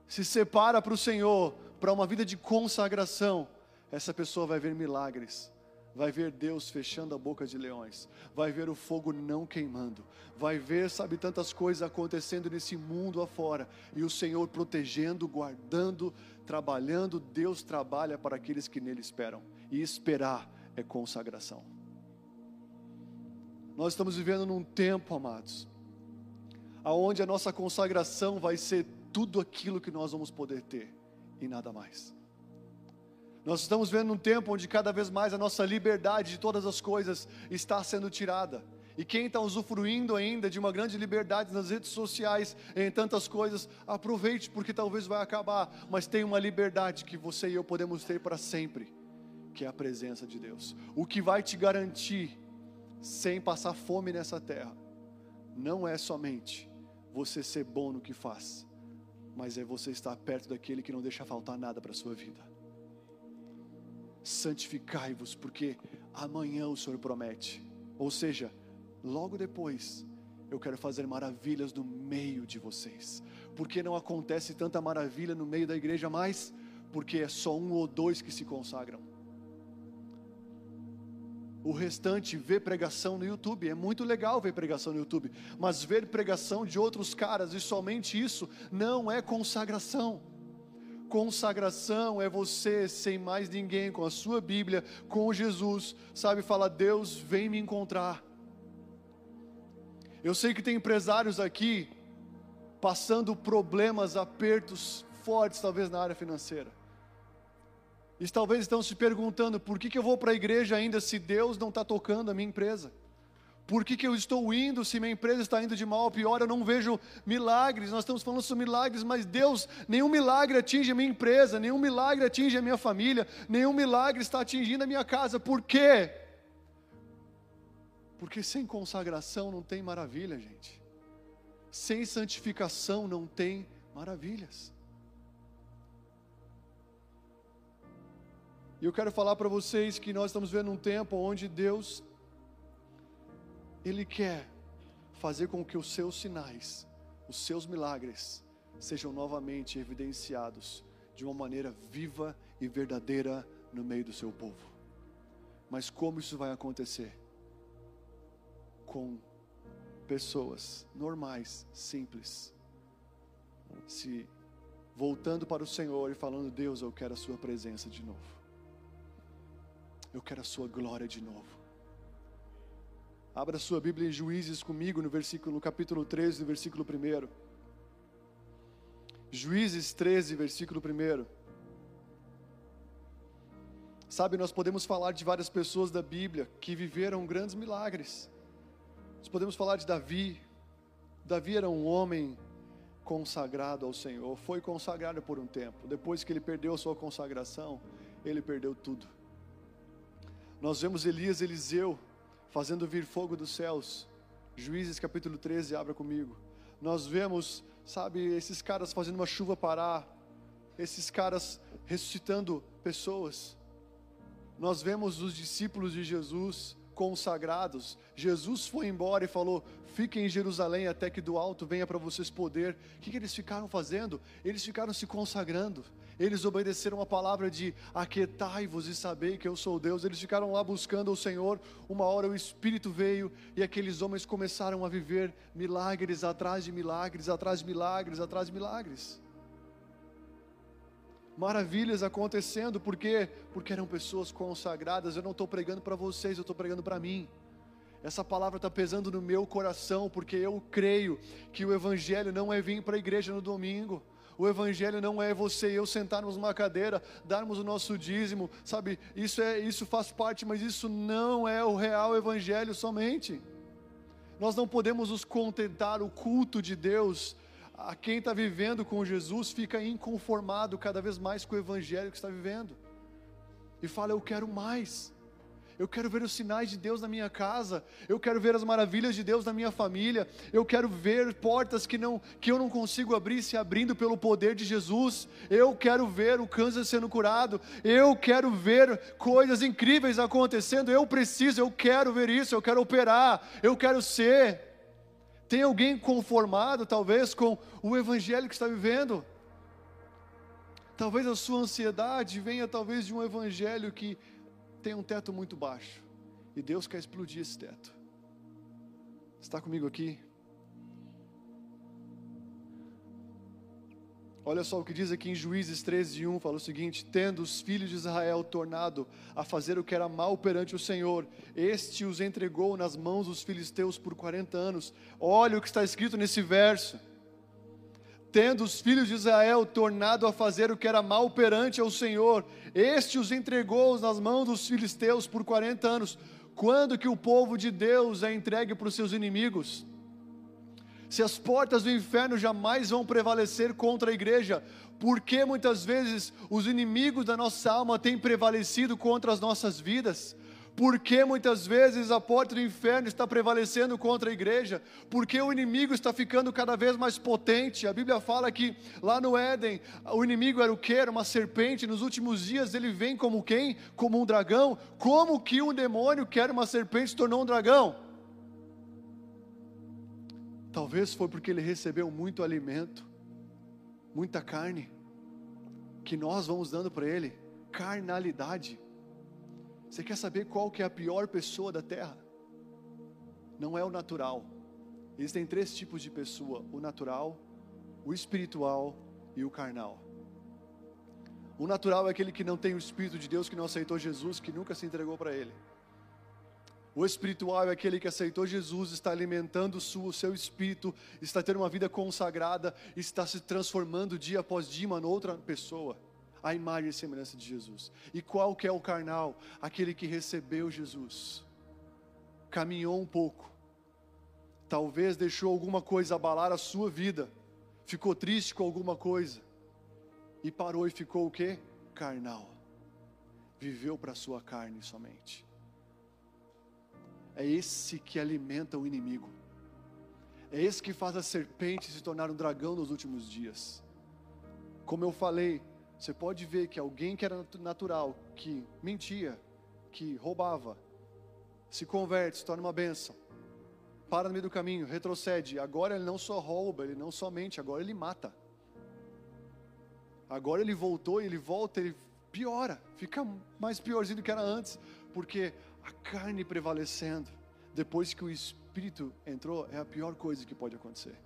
se separa para o Senhor, para uma vida de consagração, essa pessoa vai ver milagres, vai ver Deus fechando a boca de leões, vai ver o fogo não queimando, vai ver, sabe, tantas coisas acontecendo nesse mundo afora, e o Senhor protegendo, guardando, trabalhando. Deus trabalha para aqueles que nele esperam, e esperar é consagração. Nós estamos vivendo num tempo, amados, aonde a nossa consagração vai ser tudo aquilo que nós vamos poder ter e nada mais. Nós estamos vendo um tempo onde cada vez mais a nossa liberdade de todas as coisas está sendo tirada. E quem está usufruindo ainda de uma grande liberdade nas redes sociais, em tantas coisas, aproveite, porque talvez vai acabar, mas tem uma liberdade que você e eu podemos ter para sempre, que é a presença de Deus. O que vai te garantir, sem passar fome nessa terra, não é somente você ser bom no que faz, mas é você estar perto daquele que não deixa faltar nada para a sua vida. Santificai-vos, porque amanhã o Senhor promete, ou seja, logo depois, eu quero fazer maravilhas no meio de vocês. Porque não acontece tanta maravilha no meio da igreja mais? Porque é só um ou dois que se consagram. O restante vê pregação no YouTube. É muito legal ver pregação no YouTube, mas ver pregação de outros caras e somente isso não é consagração. Consagração é você sem mais ninguém, com a sua Bíblia, com Jesus, sabe, falar: Deus, vem me encontrar. Eu sei que tem empresários aqui passando problemas, apertos fortes, talvez na área financeira. E talvez estão se perguntando: por que, que eu vou para a igreja ainda se Deus não está tocando a minha empresa? Por que, que eu estou indo se minha empresa está indo de mal a pior? Eu não vejo milagres. Nós estamos falando sobre milagres, mas Deus, nenhum milagre atinge a minha empresa, nenhum milagre atinge a minha família, nenhum milagre está atingindo a minha casa. Por quê? Porque sem consagração não tem maravilha, gente. Sem santificação não tem maravilhas. E eu quero falar para vocês que nós estamos vendo um tempo onde Deus ele quer fazer com que os seus sinais, os seus milagres, sejam novamente evidenciados de uma maneira viva e verdadeira no meio do seu povo. Mas como isso vai acontecer? Com pessoas normais, simples, se voltando para o Senhor e falando: Deus, eu quero a Sua presença de novo, eu quero a Sua glória de novo. Abra sua Bíblia em Juízes comigo no versículo capítulo 13, no versículo 1. Juízes 13, versículo 1. Sabe, nós podemos falar de várias pessoas da Bíblia que viveram grandes milagres. Nós podemos falar de Davi. Davi era um homem consagrado ao Senhor, foi consagrado por um tempo. Depois que ele perdeu a sua consagração, ele perdeu tudo. Nós vemos Elias, Eliseu, fazendo vir fogo dos céus. Juízes capítulo 13, abra comigo. Nós vemos, sabe, esses caras fazendo uma chuva parar, esses caras ressuscitando pessoas. Nós vemos os discípulos de Jesus consagrados. Jesus foi embora e falou: Fiquem em Jerusalém até que do alto venha para vocês poder. O que, que eles ficaram fazendo? Eles ficaram se consagrando. Eles obedeceram a palavra de aquietai-vos e sabei que eu sou Deus. Eles ficaram lá buscando o Senhor. Uma hora o Espírito veio e aqueles homens começaram a viver milagres atrás de milagres, atrás de milagres, atrás de milagres. Maravilhas acontecendo, por quê? Porque eram pessoas consagradas. Eu não estou pregando para vocês, eu estou pregando para mim. Essa palavra está pesando no meu coração, porque eu creio que o Evangelho não é vir para a igreja no domingo. O Evangelho não é você e eu sentarmos numa cadeira, darmos o nosso dízimo, sabe? Isso é, isso faz parte, mas isso não é o real Evangelho somente. Nós não podemos nos contentar o culto de Deus. A quem está vivendo com Jesus fica inconformado cada vez mais com o Evangelho que está vivendo. E fala: Eu quero mais. Eu quero ver os sinais de Deus na minha casa, eu quero ver as maravilhas de Deus na minha família, eu quero ver portas que, não, que eu não consigo abrir se abrindo pelo poder de Jesus, eu quero ver o câncer sendo curado, eu quero ver coisas incríveis acontecendo, eu preciso, eu quero ver isso, eu quero operar, eu quero ser. Tem alguém conformado, talvez, com o evangelho que está vivendo? Talvez a sua ansiedade venha, talvez, de um evangelho que tem um teto muito baixo e Deus quer explodir esse teto. Está comigo aqui? Olha só o que diz aqui em Juízes 13, 1, fala o seguinte: Tendo os filhos de Israel tornado a fazer o que era mal perante o Senhor, este os entregou nas mãos dos filisteus por 40 anos. Olha o que está escrito nesse verso tendo os filhos de Israel tornado a fazer o que era mal perante ao Senhor, este os entregou nas mãos dos filisteus por 40 anos. Quando que o povo de Deus é entregue para os seus inimigos? Se as portas do inferno jamais vão prevalecer contra a igreja, por que muitas vezes os inimigos da nossa alma têm prevalecido contra as nossas vidas? Porque muitas vezes a porta do inferno está prevalecendo contra a igreja? Porque o inimigo está ficando cada vez mais potente? A Bíblia fala que lá no Éden, o inimigo era o que? Era uma serpente. Nos últimos dias ele vem como quem? Como um dragão. Como que um demônio que era uma serpente se tornou um dragão? Talvez foi porque ele recebeu muito alimento, muita carne, que nós vamos dando para ele carnalidade. Você quer saber qual que é a pior pessoa da terra? Não é o natural. Existem três tipos de pessoa: o natural, o espiritual e o carnal. O natural é aquele que não tem o Espírito de Deus, que não aceitou Jesus, que nunca se entregou para Ele. O espiritual é aquele que aceitou Jesus, está alimentando o seu espírito, está tendo uma vida consagrada, está se transformando dia após dia em uma outra pessoa a imagem e semelhança de Jesus. E qual que é o carnal? Aquele que recebeu Jesus, caminhou um pouco, Talvez deixou alguma coisa abalar a sua vida, ficou triste com alguma coisa e parou e ficou o quê? Carnal. Viveu para a sua carne somente. É esse que alimenta o inimigo. É esse que faz a serpente se tornar um dragão nos últimos dias. Como eu falei, você pode ver que alguém que era natural, que mentia, que roubava, se converte, se torna uma bênção, para no meio do caminho, retrocede. Agora ele não só rouba, ele não somente, agora ele mata. Agora ele voltou ele volta, ele piora, fica mais piorzinho do que era antes, porque a carne prevalecendo, depois que o espírito entrou, é a pior coisa que pode acontecer.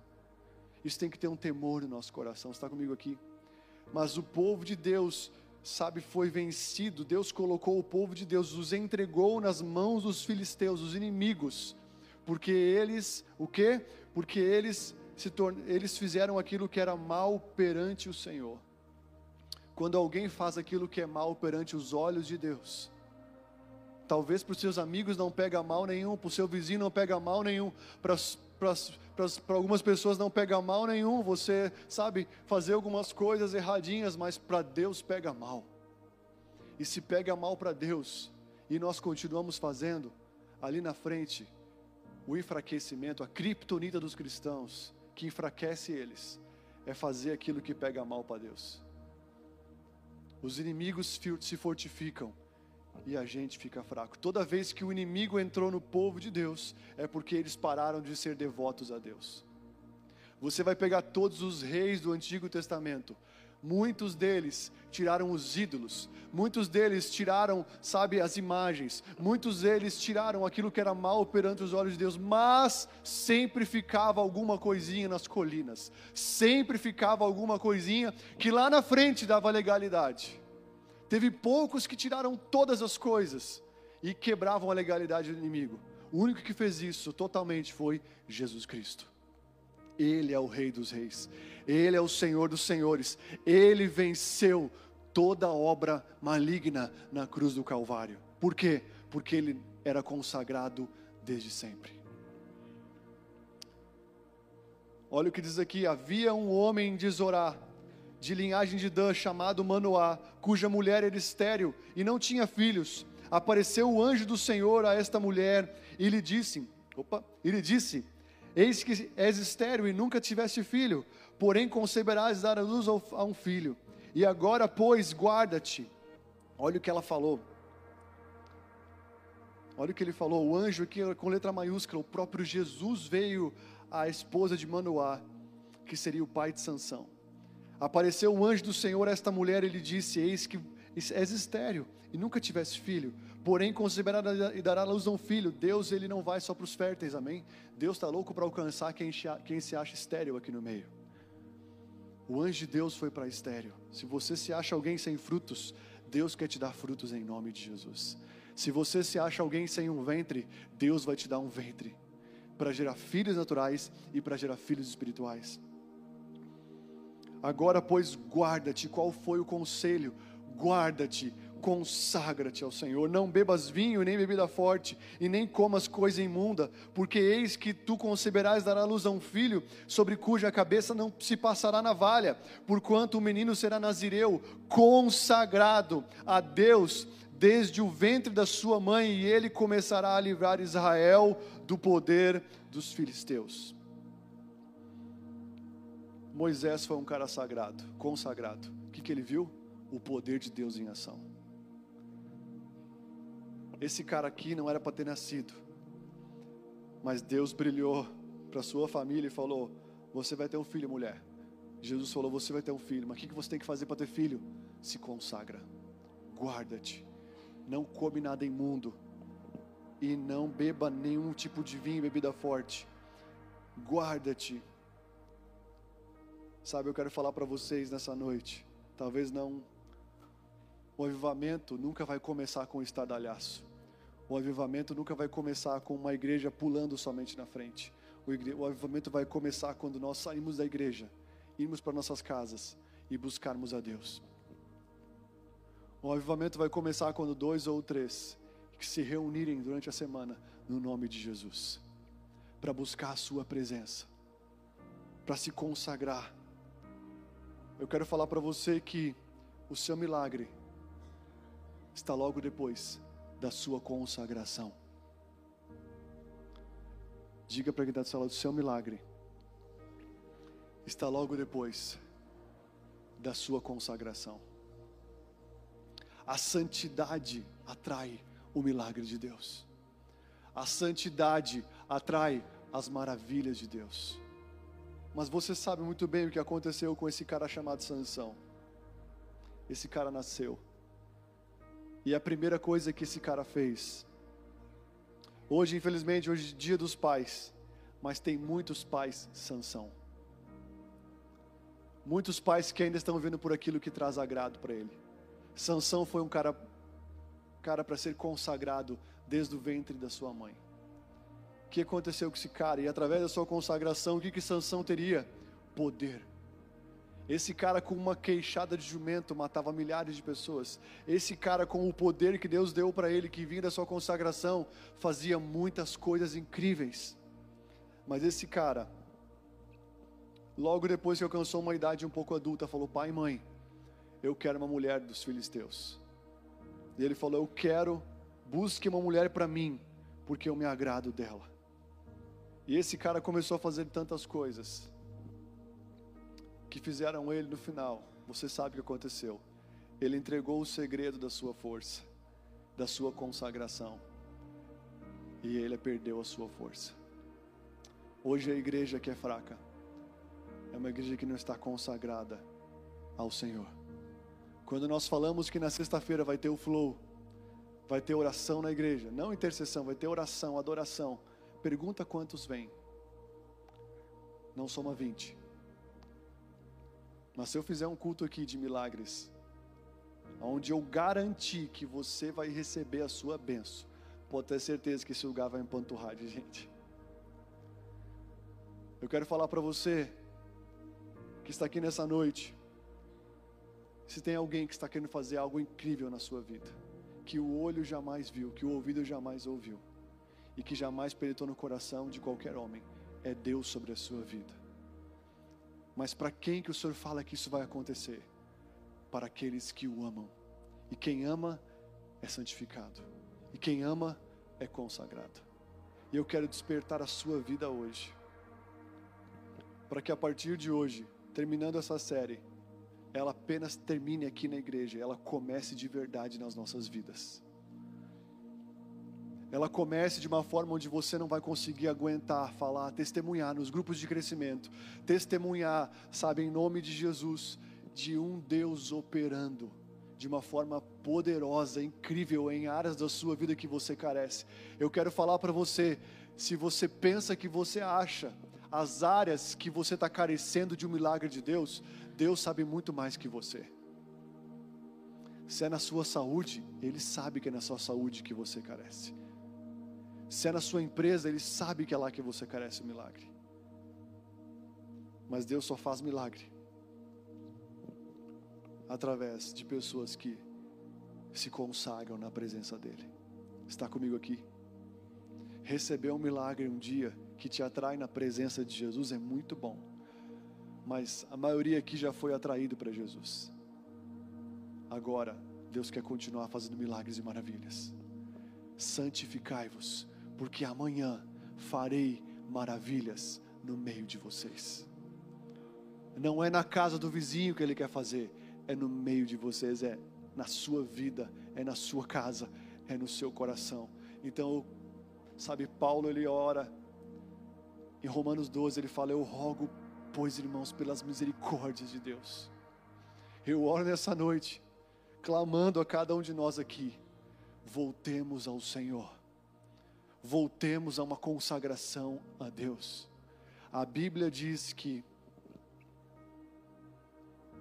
Isso tem que ter um temor no nosso coração. Está comigo aqui? Mas o povo de Deus, sabe, foi vencido. Deus colocou o povo de Deus, os entregou nas mãos dos filisteus, os inimigos, porque eles, o quê? Porque eles se torn... eles fizeram aquilo que era mal perante o Senhor. Quando alguém faz aquilo que é mal perante os olhos de Deus, talvez para os seus amigos não pega mal nenhum, para o seu vizinho não pega mal nenhum, para algumas pessoas não pega mal nenhum, você sabe fazer algumas coisas erradinhas, mas para Deus pega mal. E se pega mal para Deus, e nós continuamos fazendo, ali na frente, o enfraquecimento, a criptonita dos cristãos, que enfraquece eles, é fazer aquilo que pega mal para Deus. Os inimigos se fortificam e a gente fica fraco. Toda vez que o inimigo entrou no povo de Deus, é porque eles pararam de ser devotos a Deus. Você vai pegar todos os reis do Antigo Testamento, muitos deles tiraram os ídolos, muitos deles tiraram, sabe, as imagens, muitos deles tiraram aquilo que era mal perante os olhos de Deus, mas sempre ficava alguma coisinha nas colinas, sempre ficava alguma coisinha que lá na frente dava legalidade. Teve poucos que tiraram todas as coisas e quebravam a legalidade do inimigo. O único que fez isso totalmente foi Jesus Cristo. Ele é o Rei dos Reis, Ele é o Senhor dos Senhores, Ele venceu toda obra maligna na cruz do Calvário. Por quê? Porque Ele era consagrado desde sempre. Olha o que diz aqui: havia um homem de Zorá, de linhagem de Dan, chamado Manoá, cuja mulher era estéril e não tinha filhos. Apareceu o anjo do Senhor a esta mulher e lhe disse: Opa, e lhe disse: Eis que és estéril e nunca tiveste filho, porém conceberás dar a luz a um filho. E agora, pois, guarda-te. Olha o que ela falou. Olha o que ele falou. O anjo aqui com letra maiúscula, o próprio Jesus veio à esposa de Manoá, que seria o pai de Sansão. Apareceu um anjo do Senhor a esta mulher e lhe disse: Eis que és estéreo e nunca tivesse filho, porém conceberá e dará luz a um filho. Deus ele não vai só para os férteis, amém? Deus está louco para alcançar quem, quem se acha estéreo aqui no meio. O anjo de Deus foi para estéreo. Se você se acha alguém sem frutos, Deus quer te dar frutos em nome de Jesus. Se você se acha alguém sem um ventre, Deus vai te dar um ventre para gerar filhos naturais e para gerar filhos espirituais. Agora, pois, guarda-te. Qual foi o conselho? Guarda-te, consagra-te ao Senhor. Não bebas vinho, nem bebida forte, e nem comas coisa imunda, porque eis que tu conceberás dar à luz a um filho, sobre cuja cabeça não se passará navalha, porquanto o menino será nazireu, consagrado a Deus desde o ventre da sua mãe, e ele começará a livrar Israel do poder dos filisteus. Moisés foi um cara sagrado, consagrado. O que, que ele viu? O poder de Deus em ação. Esse cara aqui não era para ter nascido, mas Deus brilhou para sua família e falou: Você vai ter um filho, mulher. Jesus falou: Você vai ter um filho, mas o que, que você tem que fazer para ter filho? Se consagra, guarda-te, não come nada imundo e não beba nenhum tipo de vinho, bebida forte. Guarda-te Sabe, eu quero falar para vocês nessa noite. Talvez não. O avivamento nunca vai começar com estardalhaço. O avivamento nunca vai começar com uma igreja pulando somente na frente. O, igre... o avivamento vai começar quando nós saímos da igreja, irmos para nossas casas e buscarmos a Deus. O avivamento vai começar quando dois ou três que se reunirem durante a semana no nome de Jesus. para buscar a Sua presença, para se consagrar. Eu quero falar para você que o seu milagre está logo depois da sua consagração. Diga para quem está do seu lado, o seu milagre está logo depois da sua consagração. A santidade atrai o milagre de Deus. A santidade atrai as maravilhas de Deus. Mas você sabe muito bem o que aconteceu com esse cara chamado Sansão. Esse cara nasceu. E a primeira coisa que esse cara fez. Hoje, infelizmente, hoje é dia dos pais, mas tem muitos pais Sansão. Muitos pais que ainda estão vendo por aquilo que traz agrado para ele. Sansão foi um cara cara para ser consagrado desde o ventre da sua mãe. Que aconteceu com esse cara? E através da sua consagração, o que que Sansão teria? Poder. Esse cara com uma queixada de jumento matava milhares de pessoas. Esse cara com o poder que Deus deu para ele, que vinha da sua consagração, fazia muitas coisas incríveis. Mas esse cara, logo depois que alcançou uma idade um pouco adulta, falou: Pai e mãe, eu quero uma mulher dos filisteus. E ele falou: Eu quero, busque uma mulher para mim, porque eu me agrado dela. E esse cara começou a fazer tantas coisas que fizeram ele no final, você sabe o que aconteceu. Ele entregou o segredo da sua força, da sua consagração, e ele perdeu a sua força. Hoje a igreja que é fraca é uma igreja que não está consagrada ao Senhor. Quando nós falamos que na sexta-feira vai ter o flow, vai ter oração na igreja, não intercessão, vai ter oração, adoração. Pergunta quantos vêm. Não soma 20. Mas se eu fizer um culto aqui de milagres, onde eu garantir que você vai receber a sua benção, pode ter certeza que esse lugar vai empanturrar de gente. Eu quero falar para você que está aqui nessa noite, se tem alguém que está querendo fazer algo incrível na sua vida, que o olho jamais viu, que o ouvido jamais ouviu, e que jamais penetrou no coração de qualquer homem, é Deus sobre a sua vida. Mas para quem que o Senhor fala que isso vai acontecer? Para aqueles que o amam. E quem ama é santificado. E quem ama é consagrado. E eu quero despertar a sua vida hoje. Para que a partir de hoje, terminando essa série, ela apenas termine aqui na igreja, ela comece de verdade nas nossas vidas ela comece de uma forma onde você não vai conseguir aguentar, falar, testemunhar nos grupos de crescimento, testemunhar, sabe, em nome de Jesus, de um Deus operando de uma forma poderosa, incrível em áreas da sua vida que você carece. Eu quero falar para você, se você pensa que você acha as áreas que você está carecendo de um milagre de Deus, Deus sabe muito mais que você. Se é na sua saúde, Ele sabe que é na sua saúde que você carece. Se é na sua empresa, Ele sabe que é lá que você carece o milagre. Mas Deus só faz milagre através de pessoas que se consagram na presença dEle. Está comigo aqui? Receber um milagre um dia que te atrai na presença de Jesus é muito bom, mas a maioria aqui já foi atraído para Jesus. Agora, Deus quer continuar fazendo milagres e maravilhas. Santificai-vos porque amanhã farei maravilhas no meio de vocês. Não é na casa do vizinho que ele quer fazer, é no meio de vocês, é na sua vida, é na sua casa, é no seu coração. Então, sabe, Paulo ele ora, em Romanos 12 ele fala: Eu rogo, pois irmãos, pelas misericórdias de Deus. Eu oro nessa noite, clamando a cada um de nós aqui, voltemos ao Senhor voltemos a uma consagração a Deus. A Bíblia diz que.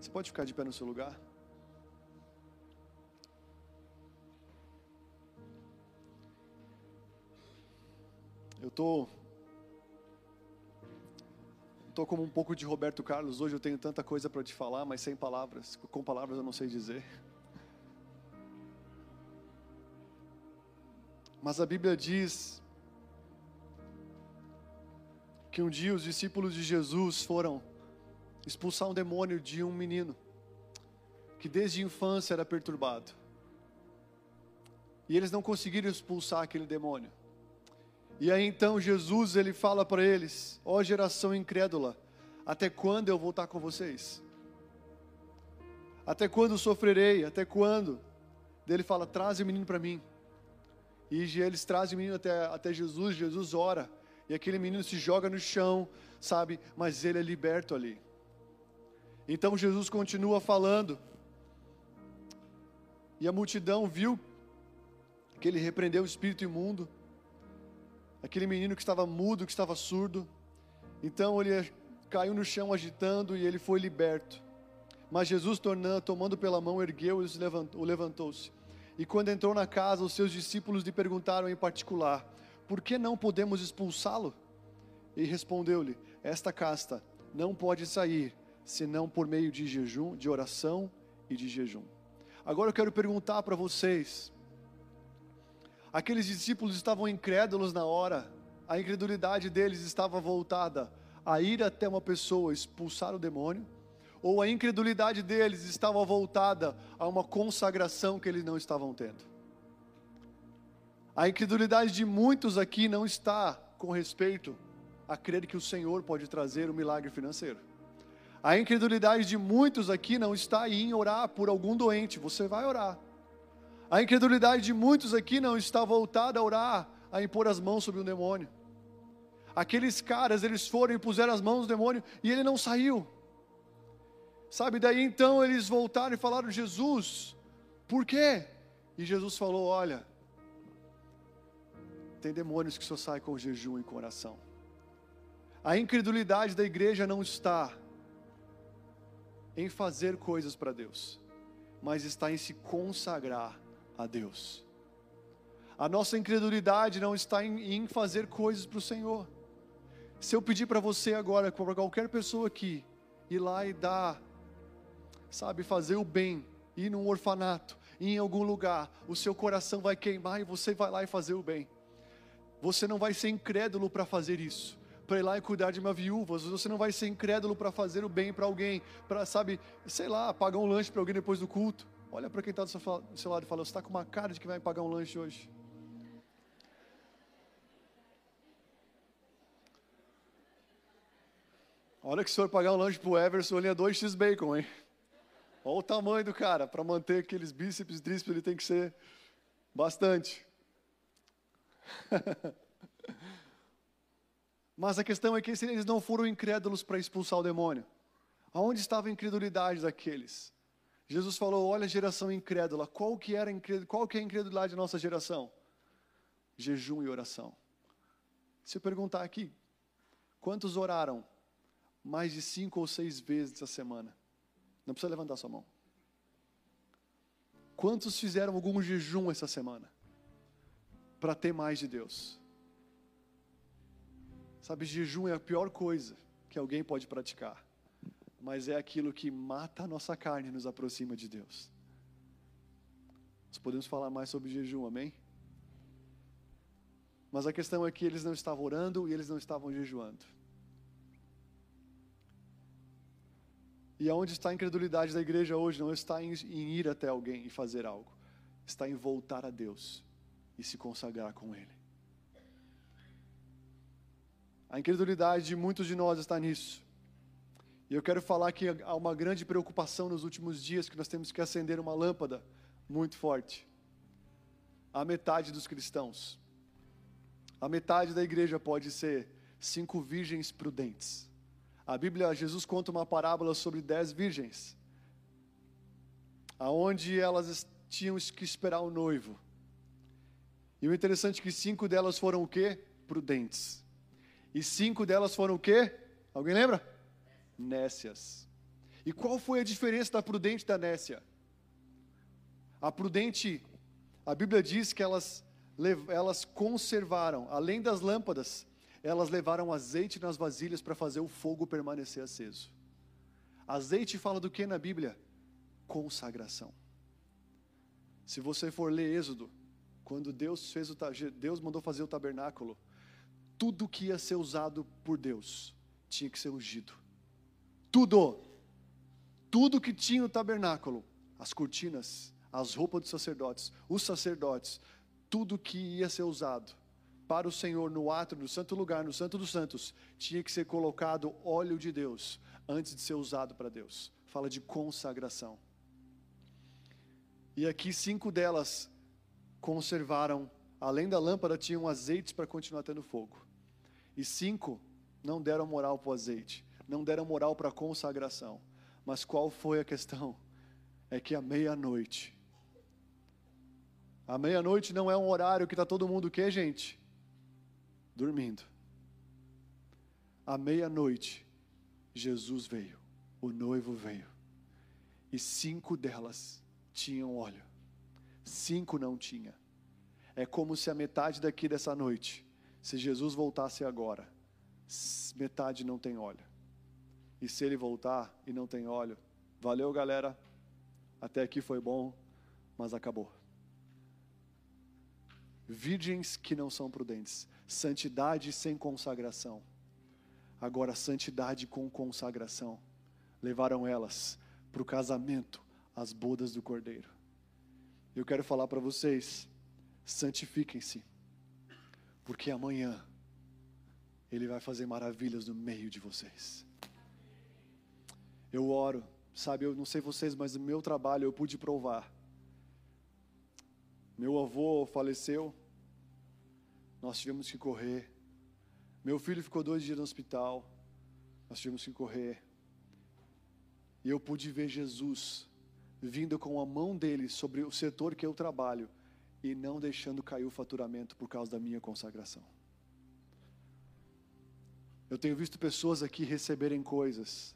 Você pode ficar de pé no seu lugar? Eu tô tô como um pouco de Roberto Carlos hoje. Eu tenho tanta coisa para te falar, mas sem palavras, com palavras eu não sei dizer. Mas a Bíblia diz que um dia os discípulos de Jesus foram expulsar um demônio de um menino que desde a infância era perturbado. E eles não conseguiram expulsar aquele demônio. E aí então Jesus ele fala para eles: "Ó geração incrédula, até quando eu vou estar com vocês? Até quando sofrerei? Até quando?" Ele fala: "Traze o menino para mim." E eles trazem o menino até, até Jesus, Jesus ora, e aquele menino se joga no chão, sabe? Mas ele é liberto ali. Então Jesus continua falando, e a multidão viu que ele repreendeu o espírito imundo, aquele menino que estava mudo, que estava surdo. Então ele caiu no chão agitando e ele foi liberto. Mas Jesus, tornando, tomando pela mão, ergueu e o levantou-se. E quando entrou na casa, os seus discípulos lhe perguntaram em particular: Por que não podemos expulsá-lo? E respondeu-lhe: Esta casta não pode sair senão por meio de jejum, de oração e de jejum. Agora eu quero perguntar para vocês: aqueles discípulos estavam incrédulos na hora, a incredulidade deles estava voltada a ir até uma pessoa expulsar o demônio? Ou a incredulidade deles estava voltada a uma consagração que eles não estavam tendo. A incredulidade de muitos aqui não está com respeito a crer que o Senhor pode trazer um milagre financeiro. A incredulidade de muitos aqui não está em orar por algum doente, você vai orar. A incredulidade de muitos aqui não está voltada a orar, a impor as mãos sobre um demônio. Aqueles caras, eles foram e puseram as mãos no demônio e ele não saiu. Sabe, daí então eles voltaram e falaram: Jesus, por quê? E Jesus falou: Olha, tem demônios que só saem com jejum e coração. A incredulidade da igreja não está em fazer coisas para Deus, mas está em se consagrar a Deus. A nossa incredulidade não está em, em fazer coisas para o Senhor. Se eu pedir para você agora, para qualquer pessoa aqui, ir lá e dar sabe, fazer o bem, ir num orfanato, ir em algum lugar, o seu coração vai queimar e você vai lá e fazer o bem. Você não vai ser incrédulo para fazer isso, para ir lá e cuidar de uma viúva. Você não vai ser incrédulo para fazer o bem para alguém, para, sabe, sei lá, pagar um lanche para alguém depois do culto. Olha para quem está do seu lado e fala: Você está com uma cara de que vai pagar um lanche hoje. A hora que o senhor pagar um lanche para o Everson, linha 2x bacon, hein? Olha o tamanho do cara, para manter aqueles bíceps tríceps ele tem que ser bastante. Mas a questão é que eles não foram incrédulos para expulsar o demônio. Aonde estava a incredulidade daqueles? Jesus falou: "Olha a geração incrédula. Qual que era qual que é a incredulidade da nossa geração? Jejum e oração. Se eu perguntar aqui, quantos oraram mais de cinco ou seis vezes essa semana? Não precisa levantar sua mão. Quantos fizeram algum jejum essa semana? Para ter mais de Deus. Sabe, jejum é a pior coisa que alguém pode praticar. Mas é aquilo que mata a nossa carne e nos aproxima de Deus. Nós podemos falar mais sobre jejum, amém? Mas a questão é que eles não estavam orando e eles não estavam jejuando. E aonde está a incredulidade da igreja hoje? Não está em, em ir até alguém e fazer algo, está em voltar a Deus e se consagrar com Ele. A incredulidade de muitos de nós está nisso. E eu quero falar que há uma grande preocupação nos últimos dias que nós temos que acender uma lâmpada muito forte. A metade dos cristãos, a metade da igreja pode ser cinco virgens prudentes. A Bíblia, Jesus conta uma parábola sobre dez virgens, aonde elas tinham que esperar o noivo. E o interessante é que cinco delas foram o quê? Prudentes. E cinco delas foram o quê? Alguém lembra? Nécias. E qual foi a diferença da prudente e da nécia? A prudente, a Bíblia diz que elas, elas conservaram, além das lâmpadas, elas levaram azeite nas vasilhas para fazer o fogo permanecer aceso. Azeite fala do que na Bíblia? Consagração. Se você for ler Êxodo, quando Deus fez o Deus mandou fazer o tabernáculo, tudo que ia ser usado por Deus tinha que ser ungido. Tudo. Tudo que tinha o tabernáculo, as cortinas, as roupas dos sacerdotes, os sacerdotes, tudo que ia ser usado para o Senhor no átrio, no santo lugar, no santo dos santos, tinha que ser colocado óleo de Deus antes de ser usado para Deus. Fala de consagração. E aqui cinco delas conservaram, além da lâmpada, tinham azeites para continuar tendo fogo. E cinco não deram moral para o azeite, não deram moral para a consagração. Mas qual foi a questão? É que à meia-noite, a meia-noite não é um horário que está todo mundo o quê, gente? Dormindo. À meia-noite, Jesus veio, o noivo veio. E cinco delas tinham óleo, cinco não tinha. É como se a metade daqui dessa noite, se Jesus voltasse agora, metade não tem óleo. E se ele voltar e não tem óleo, valeu galera, até aqui foi bom, mas acabou. Virgens que não são prudentes, santidade sem consagração. Agora, santidade com consagração levaram elas para o casamento, as bodas do Cordeiro. Eu quero falar para vocês: santifiquem-se, porque amanhã Ele vai fazer maravilhas no meio de vocês. Eu oro, sabe, eu não sei vocês, mas no meu trabalho eu pude provar. Meu avô faleceu, nós tivemos que correr. Meu filho ficou dois dias no hospital, nós tivemos que correr. E eu pude ver Jesus vindo com a mão dele sobre o setor que eu trabalho e não deixando cair o faturamento por causa da minha consagração. Eu tenho visto pessoas aqui receberem coisas,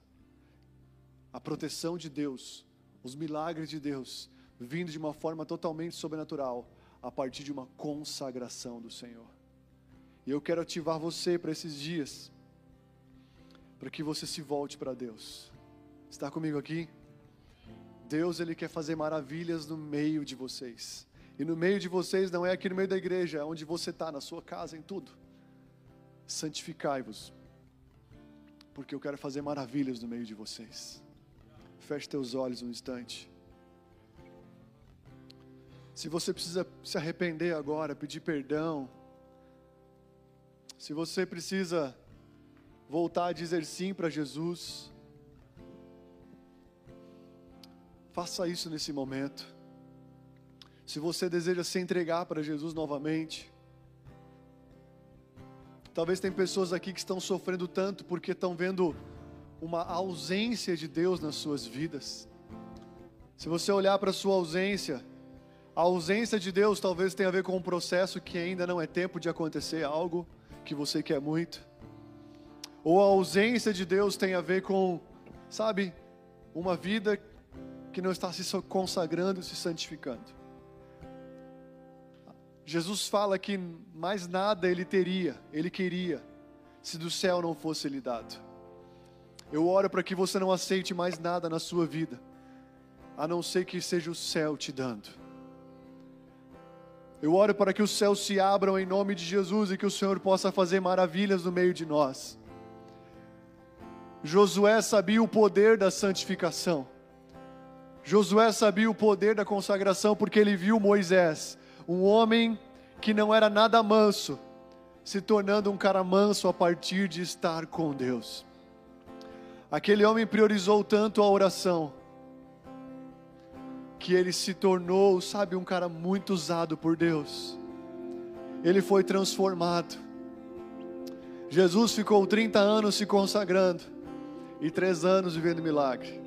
a proteção de Deus, os milagres de Deus, vindo de uma forma totalmente sobrenatural, a partir de uma consagração do Senhor. E eu quero ativar você para esses dias, para que você se volte para Deus. Está comigo aqui? Deus ele quer fazer maravilhas no meio de vocês. E no meio de vocês não é aqui no meio da igreja, é onde você está, na sua casa, em tudo. Santificai-vos, porque eu quero fazer maravilhas no meio de vocês. Feche teus olhos um instante. Se você precisa se arrepender agora, pedir perdão, se você precisa voltar a dizer sim para Jesus, Faça isso nesse momento. Se você deseja se entregar para Jesus novamente, talvez tem pessoas aqui que estão sofrendo tanto porque estão vendo uma ausência de Deus nas suas vidas. Se você olhar para a sua ausência, a ausência de Deus talvez tenha a ver com um processo que ainda não é tempo de acontecer, algo que você quer muito. Ou a ausência de Deus tem a ver com, sabe, uma vida que não está se consagrando, se santificando. Jesus fala que mais nada ele teria, ele queria, se do céu não fosse lhe dado. Eu oro para que você não aceite mais nada na sua vida, a não ser que seja o céu te dando. Eu oro para que os céus se abram em nome de Jesus e que o Senhor possa fazer maravilhas no meio de nós. Josué sabia o poder da santificação. Josué sabia o poder da consagração porque ele viu Moisés, um homem que não era nada manso, se tornando um cara manso a partir de estar com Deus. Aquele homem priorizou tanto a oração, que ele se tornou, sabe, um cara muito usado por Deus. Ele foi transformado. Jesus ficou 30 anos se consagrando e três anos vivendo milagre.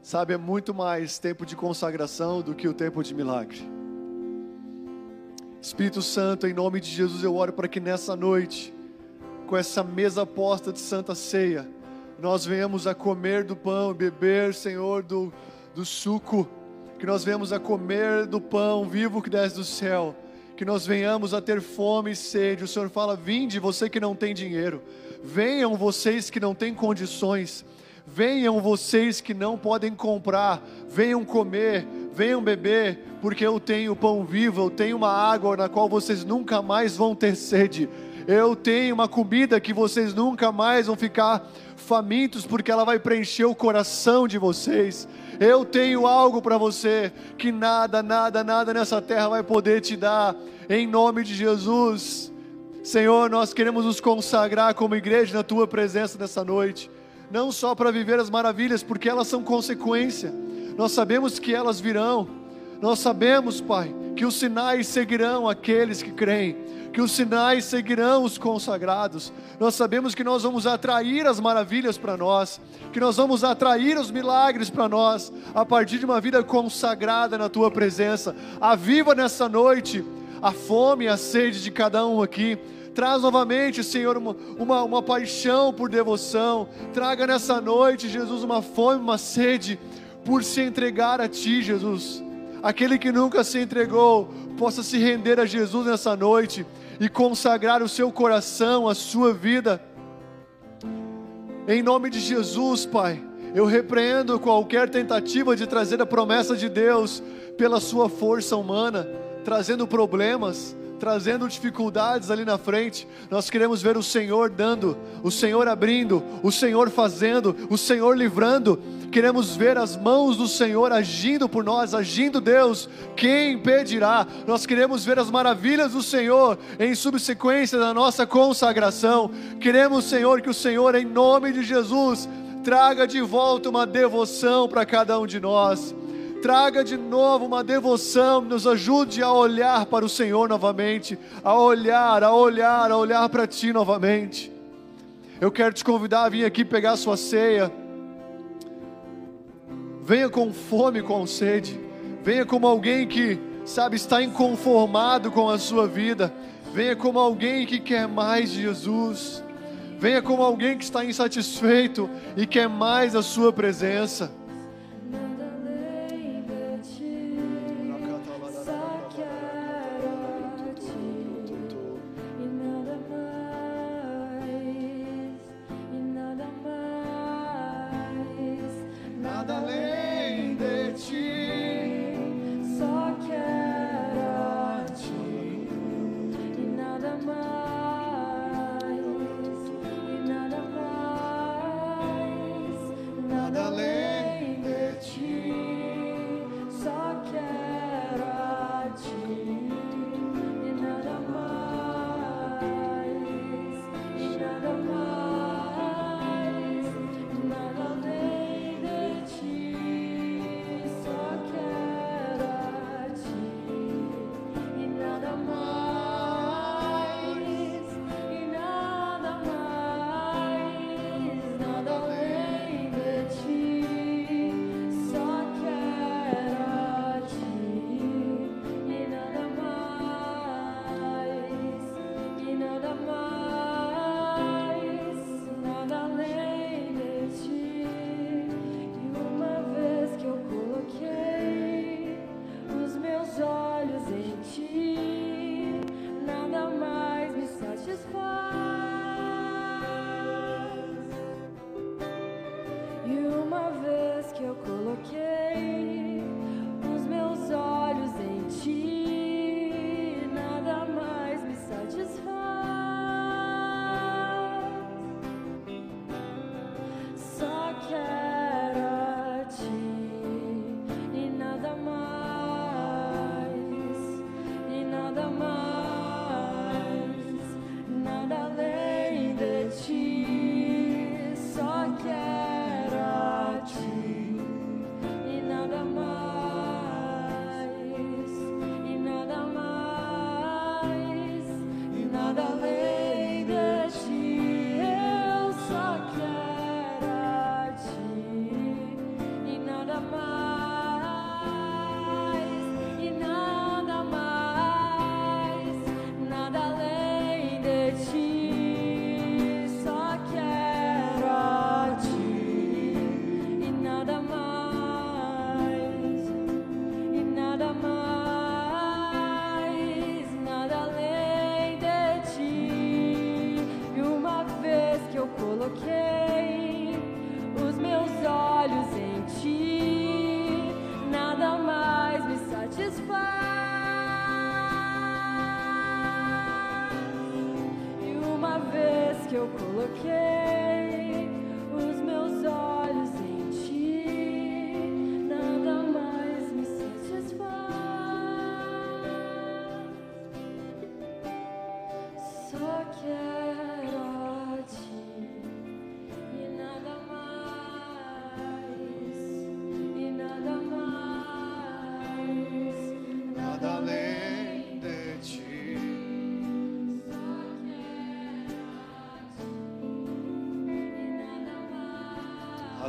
Sabe, é muito mais tempo de consagração do que o tempo de milagre. Espírito Santo, em nome de Jesus, eu oro para que nessa noite, com essa mesa posta de santa ceia, nós venhamos a comer do pão e beber, Senhor, do, do suco, que nós venhamos a comer do pão vivo que desce do céu, que nós venhamos a ter fome e sede. O Senhor fala: vinde, você que não tem dinheiro, venham vocês que não têm condições. Venham vocês que não podem comprar, venham comer, Venham beber, porque eu tenho pão vivo, eu tenho uma água na qual vocês nunca mais vão ter sede. Eu tenho uma comida que vocês nunca mais vão ficar famintos, porque ela vai preencher o coração de vocês. Eu tenho algo para você que nada, nada, nada nessa terra vai poder te dar, em nome de Jesus. Senhor, nós queremos nos consagrar como igreja na tua presença nessa noite, não só para viver as maravilhas, porque elas são consequência, nós sabemos que elas virão, nós sabemos, Pai, que os sinais seguirão aqueles que creem que os sinais seguirão os consagrados. Nós sabemos que nós vamos atrair as maravilhas para nós, que nós vamos atrair os milagres para nós, a partir de uma vida consagrada na tua presença. Aviva nessa noite a fome e a sede de cada um aqui. Traz novamente, Senhor, uma, uma, uma paixão por devoção. Traga nessa noite, Jesus, uma fome, uma sede por se entregar a Ti, Jesus. Aquele que nunca se entregou, possa se render a Jesus nessa noite e consagrar o seu coração, a sua vida. Em nome de Jesus, Pai, eu repreendo qualquer tentativa de trazer a promessa de Deus pela sua força humana, trazendo problemas, trazendo dificuldades ali na frente. Nós queremos ver o Senhor dando, o Senhor abrindo, o Senhor fazendo, o Senhor livrando. Queremos ver as mãos do Senhor agindo por nós, agindo Deus. Quem impedirá? Nós queremos ver as maravilhas do Senhor em subsequência da nossa consagração. Queremos, Senhor, que o Senhor, em nome de Jesus, traga de volta uma devoção para cada um de nós traga de novo uma devoção, nos ajude a olhar para o Senhor novamente, a olhar, a olhar, a olhar para Ti novamente. Eu quero te convidar a vir aqui pegar a sua ceia. Venha com fome, com sede. Venha como alguém que, sabe, está inconformado com a sua vida. Venha como alguém que quer mais de Jesus. Venha como alguém que está insatisfeito e quer mais a sua presença.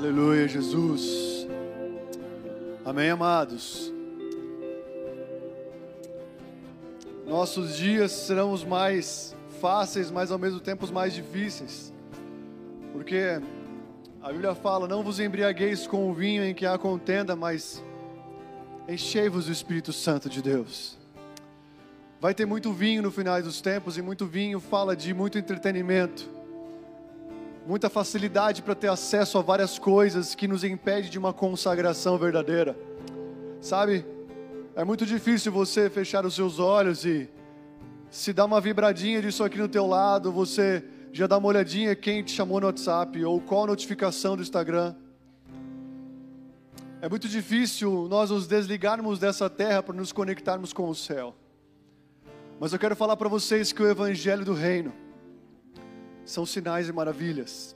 Aleluia, Jesus. Amém, amados. Nossos dias serão os mais fáceis, mas ao mesmo tempo os mais difíceis. Porque a Bíblia fala: Não vos embriagueis com o vinho em que há contenda, mas enchei-vos do Espírito Santo de Deus. Vai ter muito vinho no final dos tempos, e muito vinho fala de muito entretenimento muita facilidade para ter acesso a várias coisas que nos impede de uma consagração verdadeira. Sabe? É muito difícil você fechar os seus olhos e se dá uma vibradinha disso aqui no teu lado, você já dá uma olhadinha quem te chamou no WhatsApp ou qual a notificação do Instagram. É muito difícil nós nos desligarmos dessa terra para nos conectarmos com o céu. Mas eu quero falar para vocês que o evangelho do reino são sinais e maravilhas.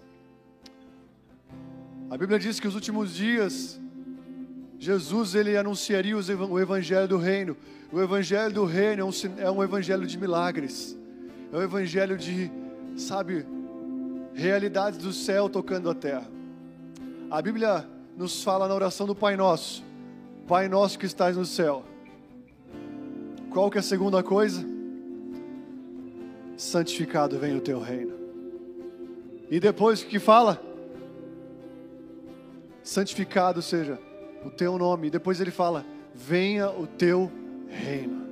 A Bíblia diz que os últimos dias Jesus ele anunciaria o evangelho do reino. O evangelho do reino é um, é um evangelho de milagres. É um evangelho de, sabe, realidades do céu tocando a terra. A Bíblia nos fala na oração do Pai Nosso. Pai Nosso que estás no céu. Qual que é a segunda coisa? Santificado venha o teu reino. E depois o que fala? Santificado seja o teu nome. Depois ele fala: venha o teu reino.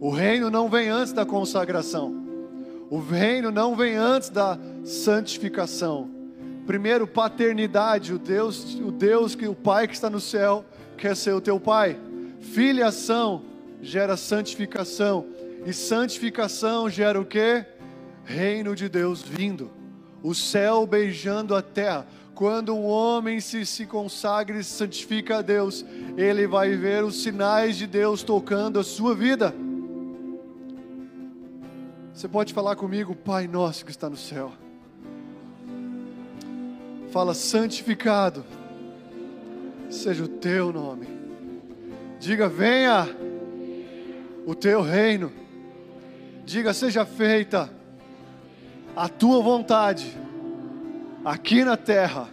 O reino não vem antes da consagração. O reino não vem antes da santificação. Primeiro, paternidade, o Deus, o Deus que o Pai que está no céu quer ser o teu pai. Filiação gera santificação e santificação gera o quê? Reino de Deus vindo. O céu beijando a terra. Quando um homem se, se consagra e se santifica a Deus, ele vai ver os sinais de Deus tocando a sua vida. Você pode falar comigo, Pai nosso que está no céu. Fala, santificado seja o teu nome. Diga, venha o teu reino. Diga, seja feita a tua vontade, aqui na terra,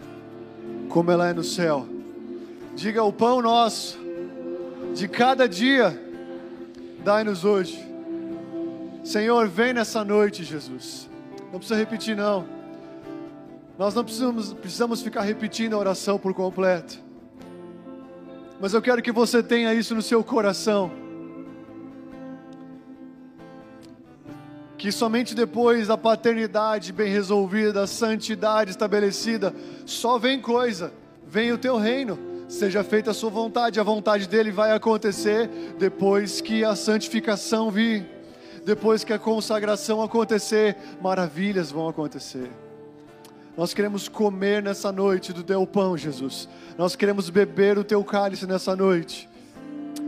como ela é no céu. Diga, o pão nosso, de cada dia, dai-nos hoje. Senhor, vem nessa noite, Jesus. Não precisa repetir, não. Nós não precisamos, precisamos ficar repetindo a oração por completo. Mas eu quero que você tenha isso no seu coração. Que somente depois da paternidade bem resolvida, da santidade estabelecida, só vem coisa, vem o teu reino. Seja feita a sua vontade, a vontade dele vai acontecer depois que a santificação vir, depois que a consagração acontecer, maravilhas vão acontecer. Nós queremos comer nessa noite do teu pão, Jesus. Nós queremos beber o teu cálice nessa noite.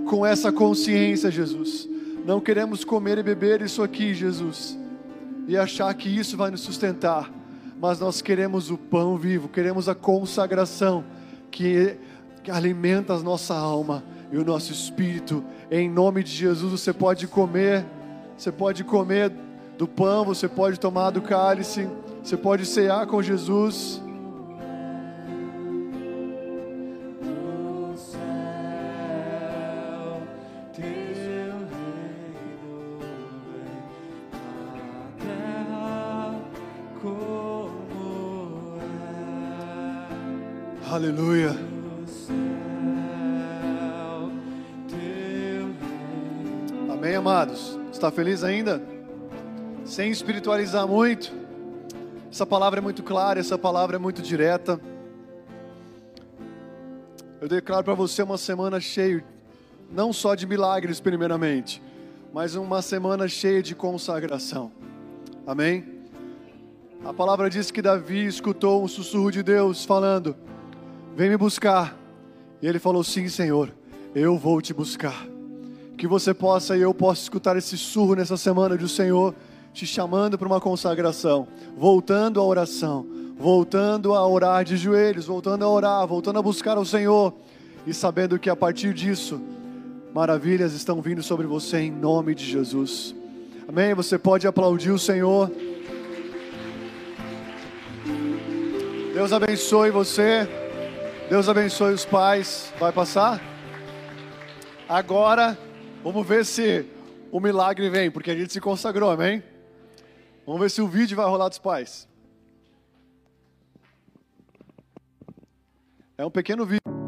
Com essa consciência, Jesus. Não queremos comer e beber isso aqui, Jesus. E achar que isso vai nos sustentar. Mas nós queremos o pão vivo, queremos a consagração que, que alimenta a nossa alma e o nosso espírito. Em nome de Jesus, você pode comer, você pode comer do pão, você pode tomar do cálice. Você pode cear com Jesus. Aleluia. Amém, amados? Está feliz ainda? Sem espiritualizar muito. Essa palavra é muito clara, essa palavra é muito direta. Eu declaro para você uma semana cheia, não só de milagres, primeiramente, mas uma semana cheia de consagração. Amém? A palavra diz que Davi escutou um sussurro de Deus falando: Vem me buscar. E ele falou: Sim, Senhor, eu vou te buscar. Que você possa e eu possa escutar esse sussurro nessa semana de o Senhor te chamando para uma consagração, voltando à oração, voltando a orar de joelhos, voltando a orar, voltando a buscar o Senhor e sabendo que a partir disso maravilhas estão vindo sobre você em nome de Jesus. Amém? Você pode aplaudir o Senhor. Deus abençoe você. Deus abençoe os pais. Vai passar? Agora, vamos ver se o milagre vem, porque a gente se consagrou, amém? Vamos ver se o vídeo vai rolar dos pais. É um pequeno vídeo.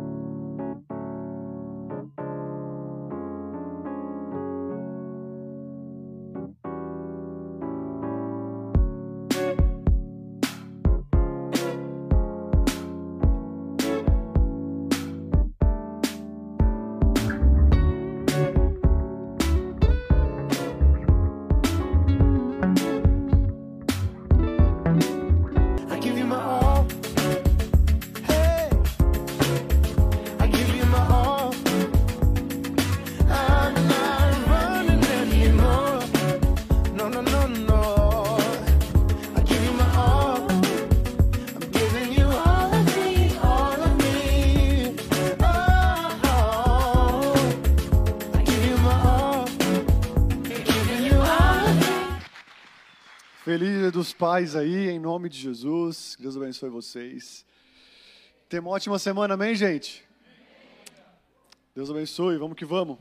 Pais aí, em nome de Jesus. Deus abençoe vocês. Tenha uma ótima semana, amém, gente? Deus abençoe, vamos que vamos.